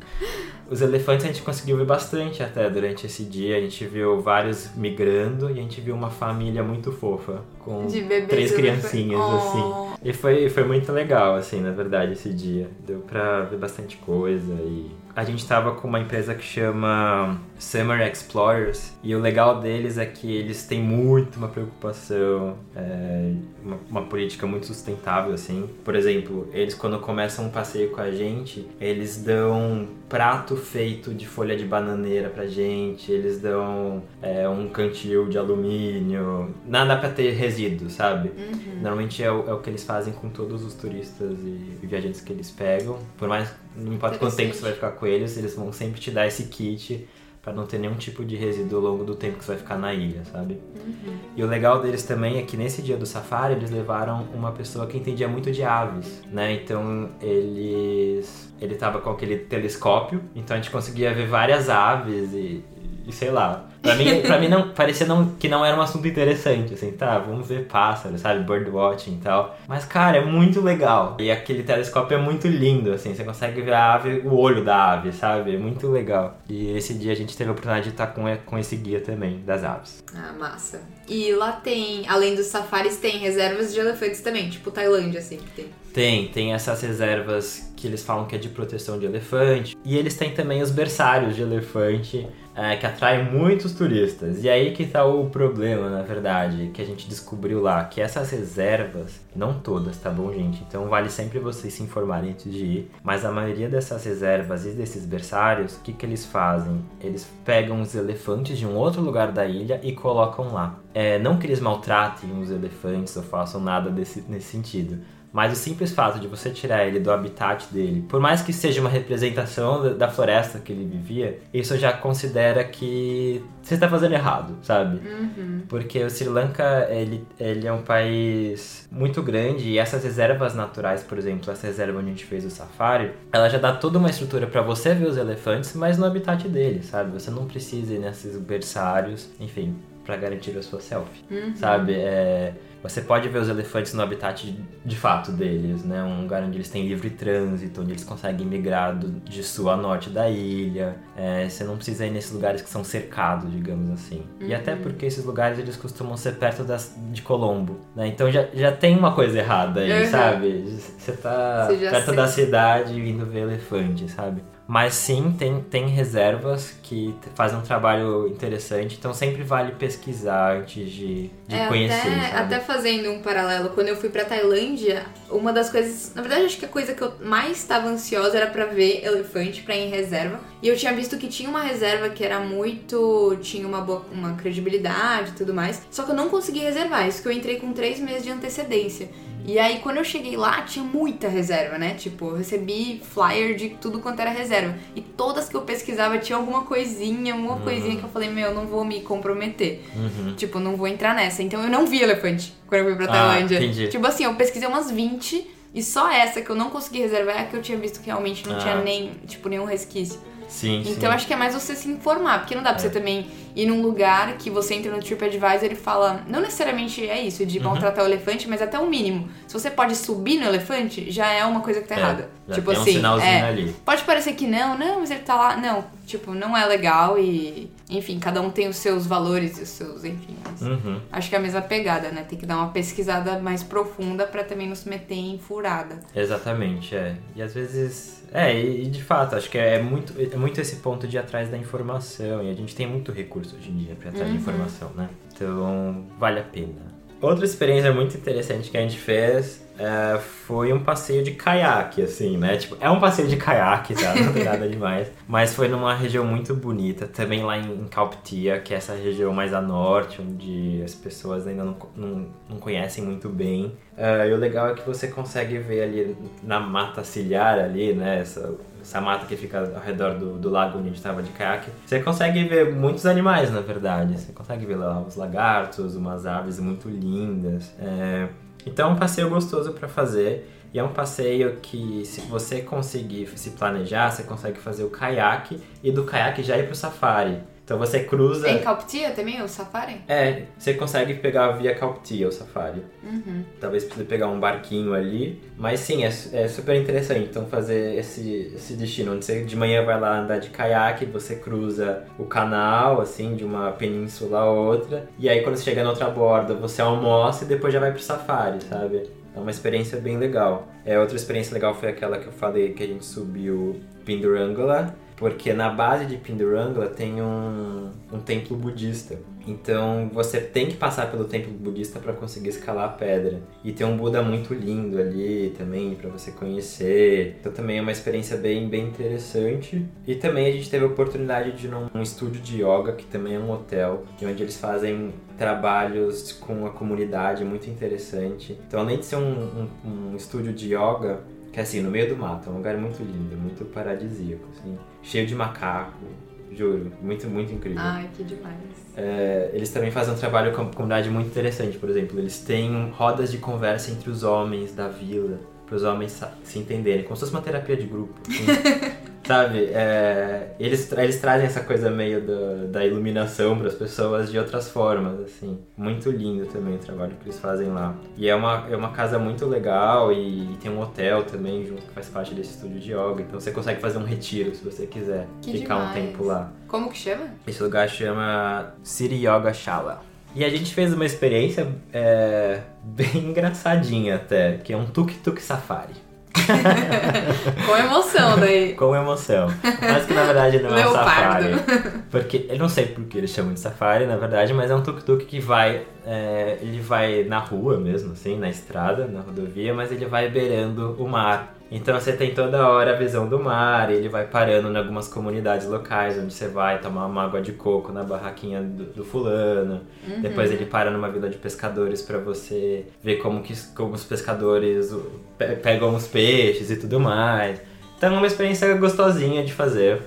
Os elefantes a gente conseguiu ver bastante até durante esse dia. A gente viu vários migrando e a gente viu uma família muito fofa, com três criancinhas, assim. Oh. E foi, foi muito legal, assim, na verdade, esse dia. Deu pra ver bastante coisa e a gente tava com uma empresa que chama Summer Explorers e o legal deles é que eles têm muito uma preocupação, é, uma, uma, política muito sustentável assim. Por exemplo, eles quando começam um passeio com a gente, eles dão prato feito de folha de bananeira pra gente, eles dão é, um cantil de alumínio, nada para ter resíduo, sabe? Uhum. Normalmente é o, é o, que eles fazem com todos os turistas e, e viajantes que eles pegam, por mais não importa quanto tempo você vai ficar com eles, eles vão sempre te dar esse kit para não ter nenhum tipo de resíduo ao longo do tempo que você vai ficar na ilha, sabe? Uhum. E o legal deles também é que nesse dia do safari eles levaram uma pessoa que entendia muito de aves, né? Então eles ele tava com aquele telescópio, então a gente conseguia ver várias aves e, e sei lá, Pra mim, pra mim não, parecia não, que não era um assunto interessante, assim, tá, vamos ver pássaros, sabe, birdwatching e tal. Mas, cara, é muito legal. E aquele telescópio é muito lindo, assim, você consegue ver a ave, o olho da ave, sabe? É muito legal. E esse dia a gente teve a oportunidade de estar com, com esse guia também, das aves. Ah, massa. E lá tem, além dos safaris, tem reservas de elefantes também, tipo Tailândia, assim, que tem. Tem, tem essas reservas que eles falam que é de proteção de elefante. E eles têm também os berçários de elefante, é, que atraem muitos turistas. E aí que tá o problema, na verdade, que a gente descobriu lá, que essas reservas, não todas, tá bom, gente? Então vale sempre vocês se informarem antes de ir. Mas a maioria dessas reservas e desses berçários, o que, que eles fazem? Eles pegam os elefantes de um outro lugar da ilha e colocam lá. É, não que eles maltratem os elefantes ou façam nada desse, nesse sentido mas o simples fato de você tirar ele do habitat dele, por mais que seja uma representação da floresta que ele vivia, isso já considera que você está fazendo errado, sabe? Uhum. Porque o Sri Lanka, ele, ele é um país muito grande e essas reservas naturais, por exemplo, essa reserva onde a gente fez o safari, ela já dá toda uma estrutura para você ver os elefantes, mas no habitat dele, sabe? Você não precisa ir nesses berçários, enfim, para garantir a sua selfie, uhum. sabe? É você pode ver os elefantes no habitat de, de, fato deles, né? Um lugar onde eles têm livre trânsito, onde eles conseguem migrar do, de sul a norte da ilha. É, você não precisa ir nesses lugares que são cercados, digamos assim. Uhum. E até uhum. porque esses lugares eles costumam ser perto das, de Colombo, né? Então já, já tem uma coisa errada aí, uhum. sabe? Você tá você perto sei. da cidade vindo ver elefante, sabe? Mas sim, tem, tem reservas que fazem um trabalho interessante, então sempre vale pesquisar antes de, de é, conhecer. Até, até, fazendo um paralelo, quando eu fui pra Tailândia, uma das coisas. Na verdade, acho que a coisa que eu mais estava ansiosa era para ver elefante, pra ir em reserva. E eu tinha visto que tinha uma reserva que era muito. tinha uma, boa, uma credibilidade e tudo mais. Só que eu não consegui reservar, isso que eu entrei com três meses de antecedência. E aí, quando eu cheguei lá, tinha muita reserva, né? Tipo, eu recebi flyer de tudo quanto era reserva. E todas que eu pesquisava tinha alguma coisinha, uma uhum. coisinha que eu falei, meu, eu não vou me comprometer. Uhum. Tipo, não vou entrar nessa. Então eu não vi elefante quando eu fui pra ah, Tailândia. Entendi. Tipo assim, eu pesquisei umas 20 e só essa que eu não consegui reservar é a que eu tinha visto que realmente não ah. tinha nem, tipo, nenhum resquício. Sim, então sim. acho que é mais você se informar, porque não dá pra é. você também ir num lugar que você entra no TripAdvisor e fala, não necessariamente é isso, de maltratar uhum. o elefante, mas até o mínimo. Se você pode subir no elefante, já é uma coisa que tá é, errada. tipo assim, um é, ali. pode parecer que não, não, mas ele tá lá, não, tipo, não é legal e, enfim, cada um tem os seus valores e os seus, enfim. Uhum. Acho que é a mesma pegada, né? Tem que dar uma pesquisada mais profunda para também não se meter em furada. Exatamente, é. E às vezes é, e de fato, acho que é muito, é muito esse ponto de ir atrás da informação. E a gente tem muito recurso hoje em dia para atrás uhum. de informação, né? Então, vale a pena. Outra experiência muito interessante que a gente fez é, foi um passeio de caiaque, assim, né? Tipo, é um passeio de caiaque, tá? Não tem nada demais. Mas foi numa região muito bonita, também lá em Calptia, que é essa região mais a norte, onde as pessoas ainda não, não, não conhecem muito bem. Uh, e o legal é que você consegue ver ali na mata ciliar ali, né? Essa, essa mata que fica ao redor do, do lago onde a gente estava de caiaque, você consegue ver muitos animais, na verdade. Você consegue ver lá os lagartos, umas aves muito lindas. É... Então é um passeio gostoso para fazer. E é um passeio que, se você conseguir se planejar, você consegue fazer o caiaque e do caiaque já ir pro safari. Então você cruza. Em Calptia também, o safari? É, você consegue pegar via Calptia o safari. Uhum. Talvez precise pegar um barquinho ali. Mas sim, é, é, super interessante. Então fazer esse, esse destino, onde você de manhã vai lá andar de caiaque, você cruza o canal, assim, de uma península a outra. E aí quando você chega na outra borda, você almoça e depois já vai pro safari, sabe? É uma experiência bem legal. É, outra experiência legal foi aquela que eu falei que a gente subiu Pindurangala porque na base de Pindurangla tem um, um templo budista. Então você tem que passar pelo templo budista para conseguir escalar a pedra. E tem um Buda muito lindo ali também para você conhecer. Então também é uma experiência bem, bem interessante. E também a gente teve a oportunidade de ir num um estúdio de yoga, que também é um hotel, onde eles fazem trabalhos com a comunidade muito interessante. Então além de ser um, um, um estúdio de yoga, que é assim, no meio do mato, é um lugar muito lindo, muito paradisíaco, assim, cheio de macaco, Juro, muito, muito incrível. Ai, que demais. É, eles também fazem um trabalho com a comunidade muito interessante, por exemplo, eles têm rodas de conversa entre os homens da vila, para os homens se entenderem, como se fosse uma terapia de grupo. Assim. Sabe? É, eles, eles trazem essa coisa meio da, da iluminação para as pessoas de outras formas, assim. Muito lindo também o trabalho que eles fazem lá. E é uma, é uma casa muito legal e, e tem um hotel também junto que faz parte desse estúdio de yoga. Então você consegue fazer um retiro se você quiser que ficar demais. um tempo lá. Como que chama? Esse lugar chama City Yoga Shala. E a gente fez uma experiência é, bem engraçadinha até, que é um tuk-tuk safari. Com emoção daí. Com emoção. Mas que na verdade não é um Leopardo. safari. Porque eu não sei por que eles chamam de safari, na verdade, mas é um tuk-tuk que vai. É, ele vai na rua mesmo, assim, na estrada, na rodovia, mas ele vai beirando o mar. Então você tem toda hora a visão do mar, e ele vai parando em algumas comunidades locais, onde você vai tomar uma água de coco na barraquinha do, do fulano. Uhum. Depois ele para numa vila de pescadores pra você ver como, que, como os pescadores pe- pegam os peixes e tudo mais. Então é uma experiência gostosinha de fazer.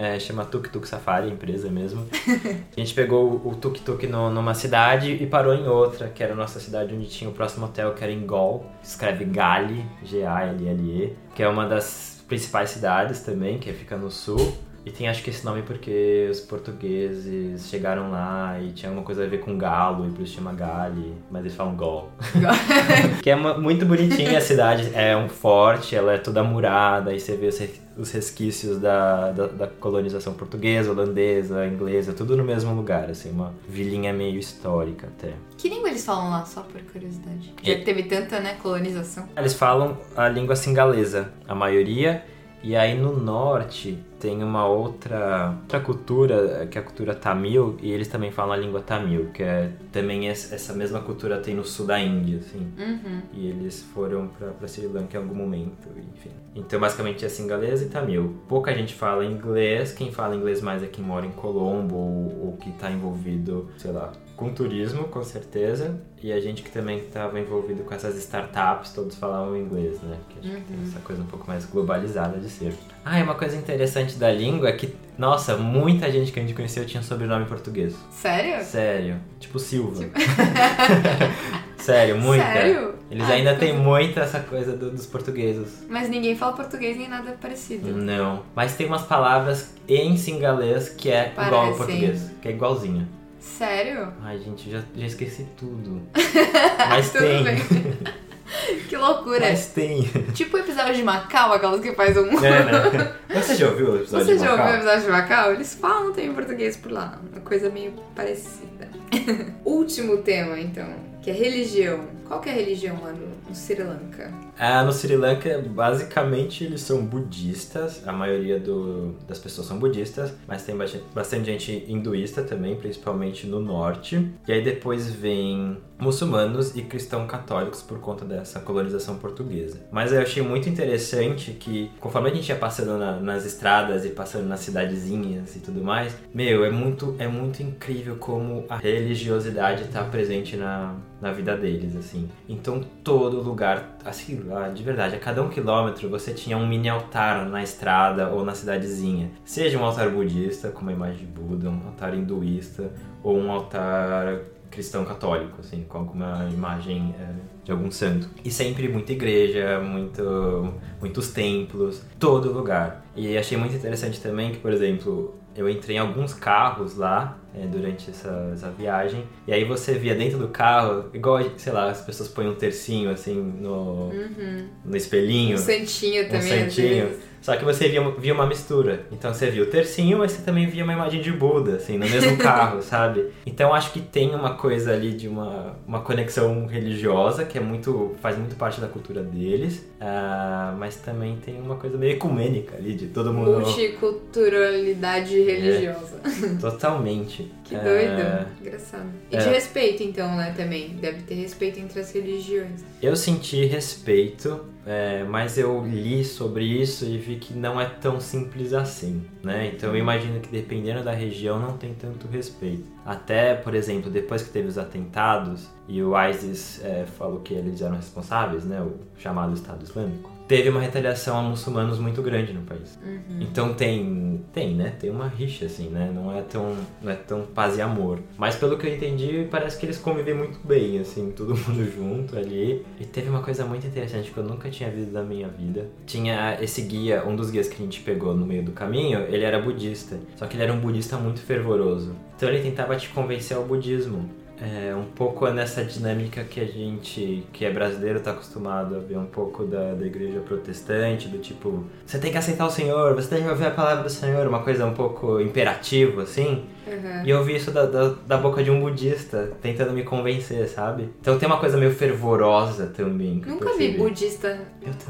É, chama Tuk Tuk Safari, empresa mesmo. a gente pegou o Tuk Tuk no- numa cidade e parou em outra, que era a nossa cidade onde tinha o próximo hotel, que era em Gol. Escreve Gali, G-A-L-L-E, que é uma das principais cidades também, que fica no sul. E tem acho que esse nome porque os portugueses chegaram lá e tinha alguma coisa a ver com galo, e por isso chama Gali, mas eles falam Gol. que é uma- muito bonitinha a cidade, é um forte, ela é toda murada, e você vê os, os resquícios da, da, da colonização portuguesa, holandesa, inglesa, tudo no mesmo lugar, assim, uma vilinha meio histórica até. Que língua eles falam lá, só por curiosidade? É. Já teve tanta, né, colonização. Eles falam a língua singalesa, a maioria, e aí no norte tem uma outra, outra cultura, que é a cultura tamil, e eles também falam a língua tamil, que é também es- essa mesma cultura tem no sul da Índia, assim. Uhum. E eles foram pra, pra Sri Lanka em algum momento, enfim. Então, basicamente, é singalês e tamil. Pouca gente fala inglês. Quem fala inglês mais é quem mora em Colombo ou, ou que tá envolvido, sei lá, com turismo, com certeza. E a gente que também estava envolvido com essas startups, todos falavam inglês, né? Que acho que tem essa coisa um pouco mais globalizada de ser. Ah, e uma coisa interessante da língua é que, nossa, muita gente que a gente conheceu tinha sobrenome português. Sério? Sério. Tipo Silva. Sério, muita. Sério? Eles Ah, ainda que têm muita essa coisa do- dos portugueses. Mas ninguém fala português nem nada parecido. Não. Mas tem umas palavras em singalês que é igual ao português. Que é igualzinho. Sério? Ai, gente, já, já esqueci tudo. Mas Tudo tem. bem. que loucura. Mas tem. Tipo o episódio de Macau, aquelas que faz um. É, né? Você já ouviu o episódio Você de já ouviu o Macau? episódio de Macau? Eles falam também português por lá. Uma coisa meio parecida. Último tema, então, que é religião. Qual que é a religião lá no, no Sri Lanka? Ah, no Sri Lanka, basicamente, eles são budistas. A maioria do- das pessoas são budistas, mas tem bastante, bastante gente hinduísta também, principalmente no norte. E aí depois vem muçulmanos e cristãos católicos por conta dessa colonização portuguesa. Mas eu achei muito interessante que, conforme a gente ia passando na- nas estradas e passando nas cidadezinhas e tudo mais, meu, é muito, é muito incrível como a religiosidade está presente na, na vida deles, assim. Então todo lugar, assim, lá, de verdade, a cada um quilômetro você tinha um mini altar na estrada ou na cidadezinha. Seja um altar budista, com uma imagem de Buda, um altar hinduísta, ou um altar cristão católico, assim, com alguma imagem é, de algum santo. E sempre muita igreja, muito, muitos templos, todo lugar. E achei muito interessante também que, por exemplo, eu entrei em alguns carros lá é, durante essa, essa, viagem. E aí você via dentro do carro, igual, sei lá, as pessoas põem um tercinho assim no, uhum. no espelhinho. Um santinho também. Um santinho. Só que você via, via uma mistura. Então você via o tercinho, mas você também via uma imagem de Buda, assim, no mesmo carro, sabe? Então acho que tem uma coisa ali de uma, uma conexão religiosa, que é muito. faz muito parte da cultura deles. Uh, mas também tem uma coisa meio ecumênica ali, de todo mundo. Multiculturalidade religiosa. É, totalmente. Que doido. Uh, Engraçado. E de é. respeito, então, né, também. Deve ter respeito entre as religiões. Eu senti respeito é, mas eu li sobre isso e vi que não é tão simples assim, né? Então eu imagino que dependendo da região não tem tanto respeito. Até, por exemplo, depois que teve os atentados e o ISIS é, falou que eles eram responsáveis, né? O chamado Estado Islâmico teve uma retaliação a muçulmanos muito grande no país. Uhum. Então tem, tem, né? Tem uma rixa assim, né? Não é tão, não é tão paz e amor. Mas pelo que eu entendi, parece que eles convivem muito bem, assim, todo mundo junto ali. E teve uma coisa muito interessante que eu nunca tinha visto na minha vida. Tinha esse guia, um dos guias que a gente pegou no meio do caminho, ele era budista. Só que ele era um budista muito fervoroso. Então ele tentava te convencer ao budismo é, um pouco nessa dinâmica que a gente, que é brasileiro, está acostumado a ver um pouco da, da igreja protestante, do tipo, você tem que aceitar o Senhor, você tem que ouvir a palavra do Senhor, uma coisa um pouco imperativa, assim. Uhum. E eu vi isso da, da, da, boca de um budista, tentando me convencer, sabe? Então tem uma coisa meio fervorosa também. Nunca vi budista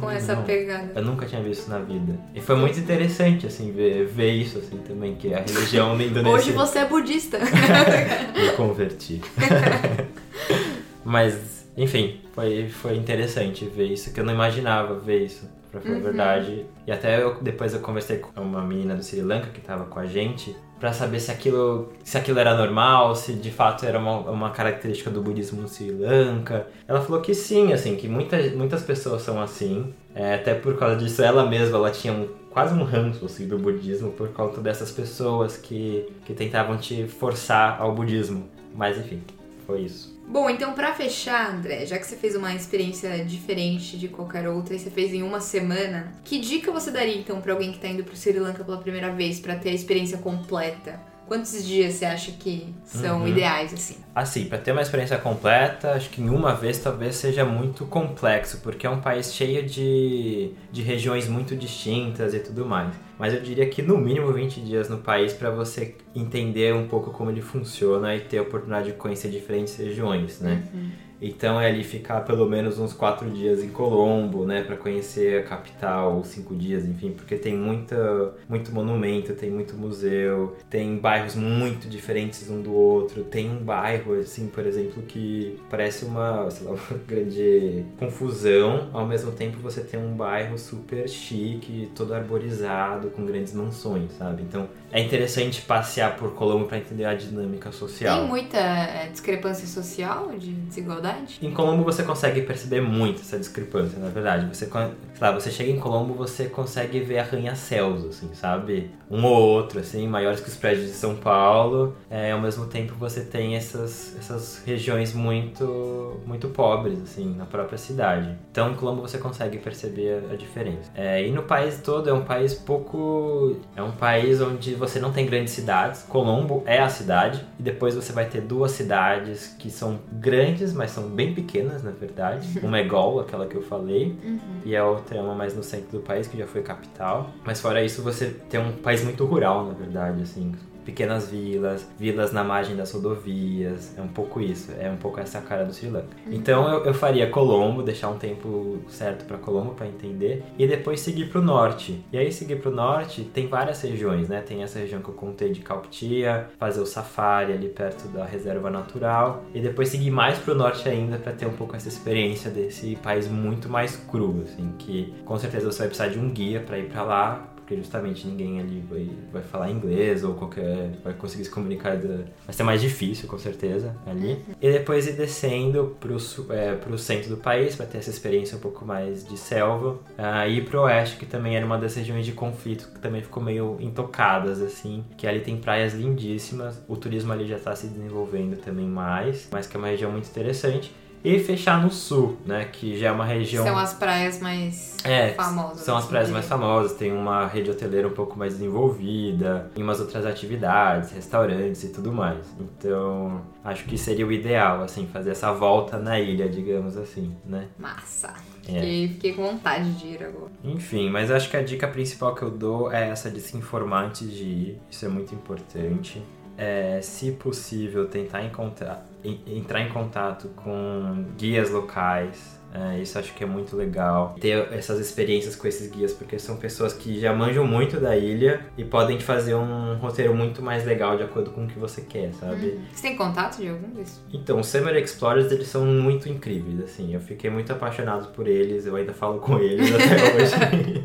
com essa não. pegada. Eu nunca tinha visto na vida. E foi muito interessante, assim, ver, ver isso, assim, também, que a religião da Indonésia... Hoje você é budista. me converti. Mas, enfim, foi, foi interessante ver isso, que eu não imaginava ver isso, pra falar uhum. a verdade. E até eu, depois eu conversei com uma menina do Sri Lanka que tava com a gente, para saber se aquilo, se aquilo era normal, se de fato era uma, uma característica do budismo no Sri Lanka. Ela falou que sim, assim, que muita, muitas pessoas são assim. É, até por causa disso, ela mesma, ela tinha um, quase um ranço assim, do budismo por conta dessas pessoas que, que tentavam te forçar ao budismo. Mas enfim, foi isso. Bom, então para fechar, André, já que você fez uma experiência diferente de qualquer outra e você fez em uma semana, que dica você daria então para alguém que tá indo pro Sri Lanka pela primeira vez para ter a experiência completa? Quantos dias você acha que são uhum. ideais, assim? Assim, para ter uma experiência completa, acho que em uma vez talvez seja muito complexo, porque é um país cheio de, de regiões muito distintas e tudo mais. Mas eu diria que no mínimo 20 dias no país para você entender um pouco como ele funciona e ter a oportunidade de conhecer diferentes regiões, né? Uhum. Então é ali ficar pelo menos uns quatro dias em Colombo, né, para conhecer a capital, cinco dias, enfim, porque tem muita, muito monumento, tem muito museu, tem bairros muito diferentes um do outro. Tem um bairro, assim, por exemplo, que parece uma, sei lá, uma grande confusão. Ao mesmo tempo você tem um bairro super chique, todo arborizado, com grandes mansões, sabe? Então é interessante passear por Colombo para entender a dinâmica social. Tem muita é, discrepância social de desigualdade? Em Colombo você consegue perceber muito essa discrepância, na verdade. Você, sei lá, você chega em Colombo, você consegue ver arranha-céus, assim, sabe? Um ou outro, assim, maiores que os prédios de São Paulo. É, ao mesmo tempo você tem essas, essas regiões muito, muito pobres, assim, na própria cidade. Então em Colombo você consegue perceber a, a diferença. É, e no país todo é um país pouco... É um país onde você não tem grandes cidades. Colombo é a cidade. E depois você vai ter duas cidades que são grandes, mas são bem pequenas, na verdade. Uma é Gol, aquela que eu falei. Uhum. E a outra é uma mais no centro do país, que já foi capital. Mas fora isso, você tem um país muito rural, na verdade, assim pequenas vilas, vilas na margem das rodovias. É um pouco isso, é um pouco essa cara do Sri Lanka. Uhum. Então eu, eu faria Colombo, deixar um tempo certo para Colombo para entender e depois seguir para o norte. E aí seguir para o norte tem várias regiões, né? Tem essa região que eu contei de Calptia, fazer o safari ali perto da reserva natural e depois seguir mais para o norte ainda para ter um pouco essa experiência desse país muito mais cru, assim, que com certeza você vai precisar de um guia para ir para lá porque justamente ninguém ali vai, vai falar inglês ou qualquer. vai conseguir se comunicar. Da, vai ser mais difícil, com certeza, ali. Uhum. E depois ir descendo pro, é, pro centro do país, para ter essa experiência um pouco mais de selva. Uh, e pro oeste, que também era uma das regiões de conflito, que também ficou meio intocadas, assim. Que ali tem praias lindíssimas, o turismo ali já está se desenvolvendo também mais, mas que é uma região muito interessante. E fechar no sul, né? Que já é uma região. São as praias mais é, famosas. São as assim, praias mais famosas, tem uma rede hoteleira um pouco mais desenvolvida, tem umas outras atividades, restaurantes e tudo mais. Então, acho que seria o ideal, assim, fazer essa volta na ilha, digamos assim, né? Massa. É. Fiquei, fiquei com vontade de ir agora. Enfim, mas acho que a dica principal que eu dou é essa de se informar antes de ir. Isso é muito importante. É, se possível, tentar encontrar, en- entrar em contato com guias locais. É, isso acho que é muito legal. Ter essas experiências com esses guias, porque são pessoas que já manjam muito da ilha e podem te fazer um roteiro muito mais legal de acordo com o que você quer, sabe? Uhum. Você tem contato de algum desses? Então, os Summer Explorers, eles são muito incríveis, assim. Eu fiquei muito apaixonado por eles, eu ainda falo com eles até hoje.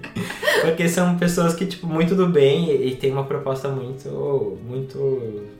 Porque são pessoas que, tipo, muito do bem e, e tem uma proposta muito, muito...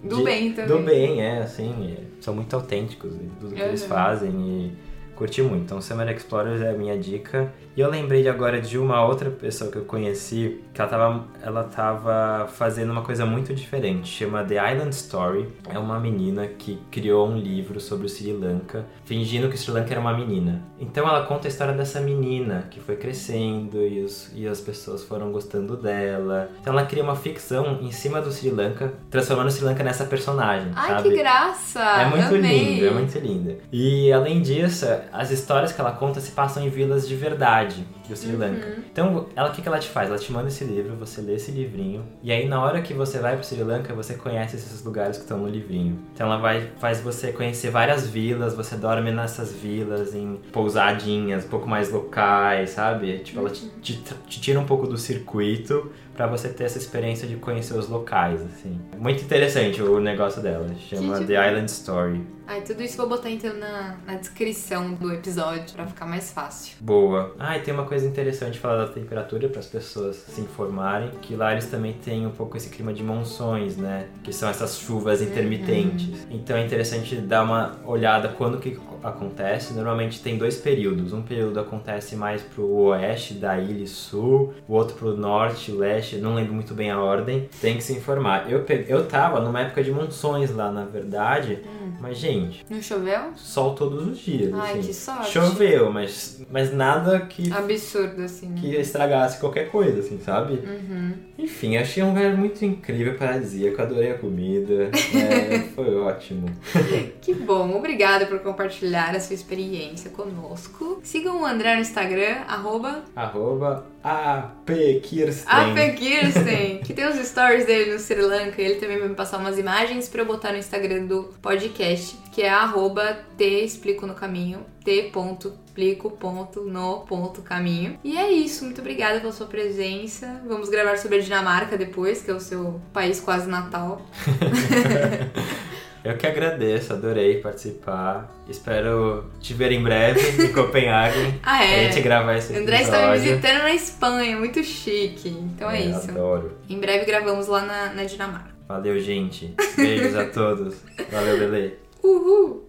Do de- bem também. Do bem, é, assim. é, são muito autênticos em tudo que eles Uhum. fazem e... Curti muito. Então, Summer Explorers é a minha dica. E eu lembrei agora de uma outra pessoa que eu conheci, que ela tava, ela tava fazendo uma coisa muito diferente. Chama The Island Story. É uma menina que criou um livro sobre o Sri Lanka, fingindo que o Sri Lanka era uma menina. Então ela conta a história dessa menina que foi crescendo e, os, e as pessoas foram gostando dela. Então ela cria uma ficção em cima do Sri Lanka, transformando o Sri Lanka nessa personagem. Ai, sabe? que graça! É muito linda, é muito linda. E além disso, as histórias que ela conta se passam em vilas de verdade do Sri Lanka. Uhum. Então, ela o que, que ela te faz? Ela te manda esse livro, você lê esse livrinho, e aí na hora que você vai pro Sri Lanka, você conhece esses lugares que estão no livrinho. Então ela vai faz você conhecer várias vilas, você dorme nessas vilas em pousadinhas, um pouco mais locais, sabe? Tipo, ela te, te, te tira um pouco do circuito pra você ter essa experiência de conhecer os locais, assim. Muito interessante o negócio dela, chama The Island Story. Ai, tudo isso vou botar então na, na descrição do episódio pra ficar mais fácil. Boa. Ah, e tem uma coisa interessante falar da temperatura para as pessoas se informarem, que lá eles também têm um pouco esse clima de monções, né? Que são essas chuvas intermitentes. Então é interessante dar uma olhada quando que acontece. Normalmente tem dois períodos. Um período acontece mais pro oeste da ilha e sul, o outro pro norte, leste, não lembro muito bem a ordem. Tem que se informar. Eu, pe- eu tava numa época de monções lá, na verdade, mas gente, Não choveu? sol todos os dias. Ai, assim. que sorte. Choveu, mas, mas nada que, Absurdo, assim, né? que estragasse qualquer coisa, assim, sabe? Uhum. Enfim, achei um lugar muito incrível, paradisíaco, adorei a comida, é, foi ótimo. Que bom, obrigada por compartilhar a sua experiência conosco. Sigam o André no Instagram, arroba Arroba apkirsten. APKirsten, que tem os stories dele no Sri Lanka. Ele também vai me passar umas imagens pra eu botar no Instagram do podcast, que é arroba t explico no caminho. E é isso, muito obrigada pela sua presença. Vamos gravar sobre a Dinamarca depois, que é o seu país quase natal. Eu que agradeço, adorei participar. Espero te ver em breve em Copenhague. Ah, Pra é? gente gravar esse André está me episódio. visitando na Espanha, muito chique. Então é, isso. Adoro. Em breve gravamos lá na, na Dinamarca. Valeu, gente. Beijos a todos. Valeu, Belê. Uhul!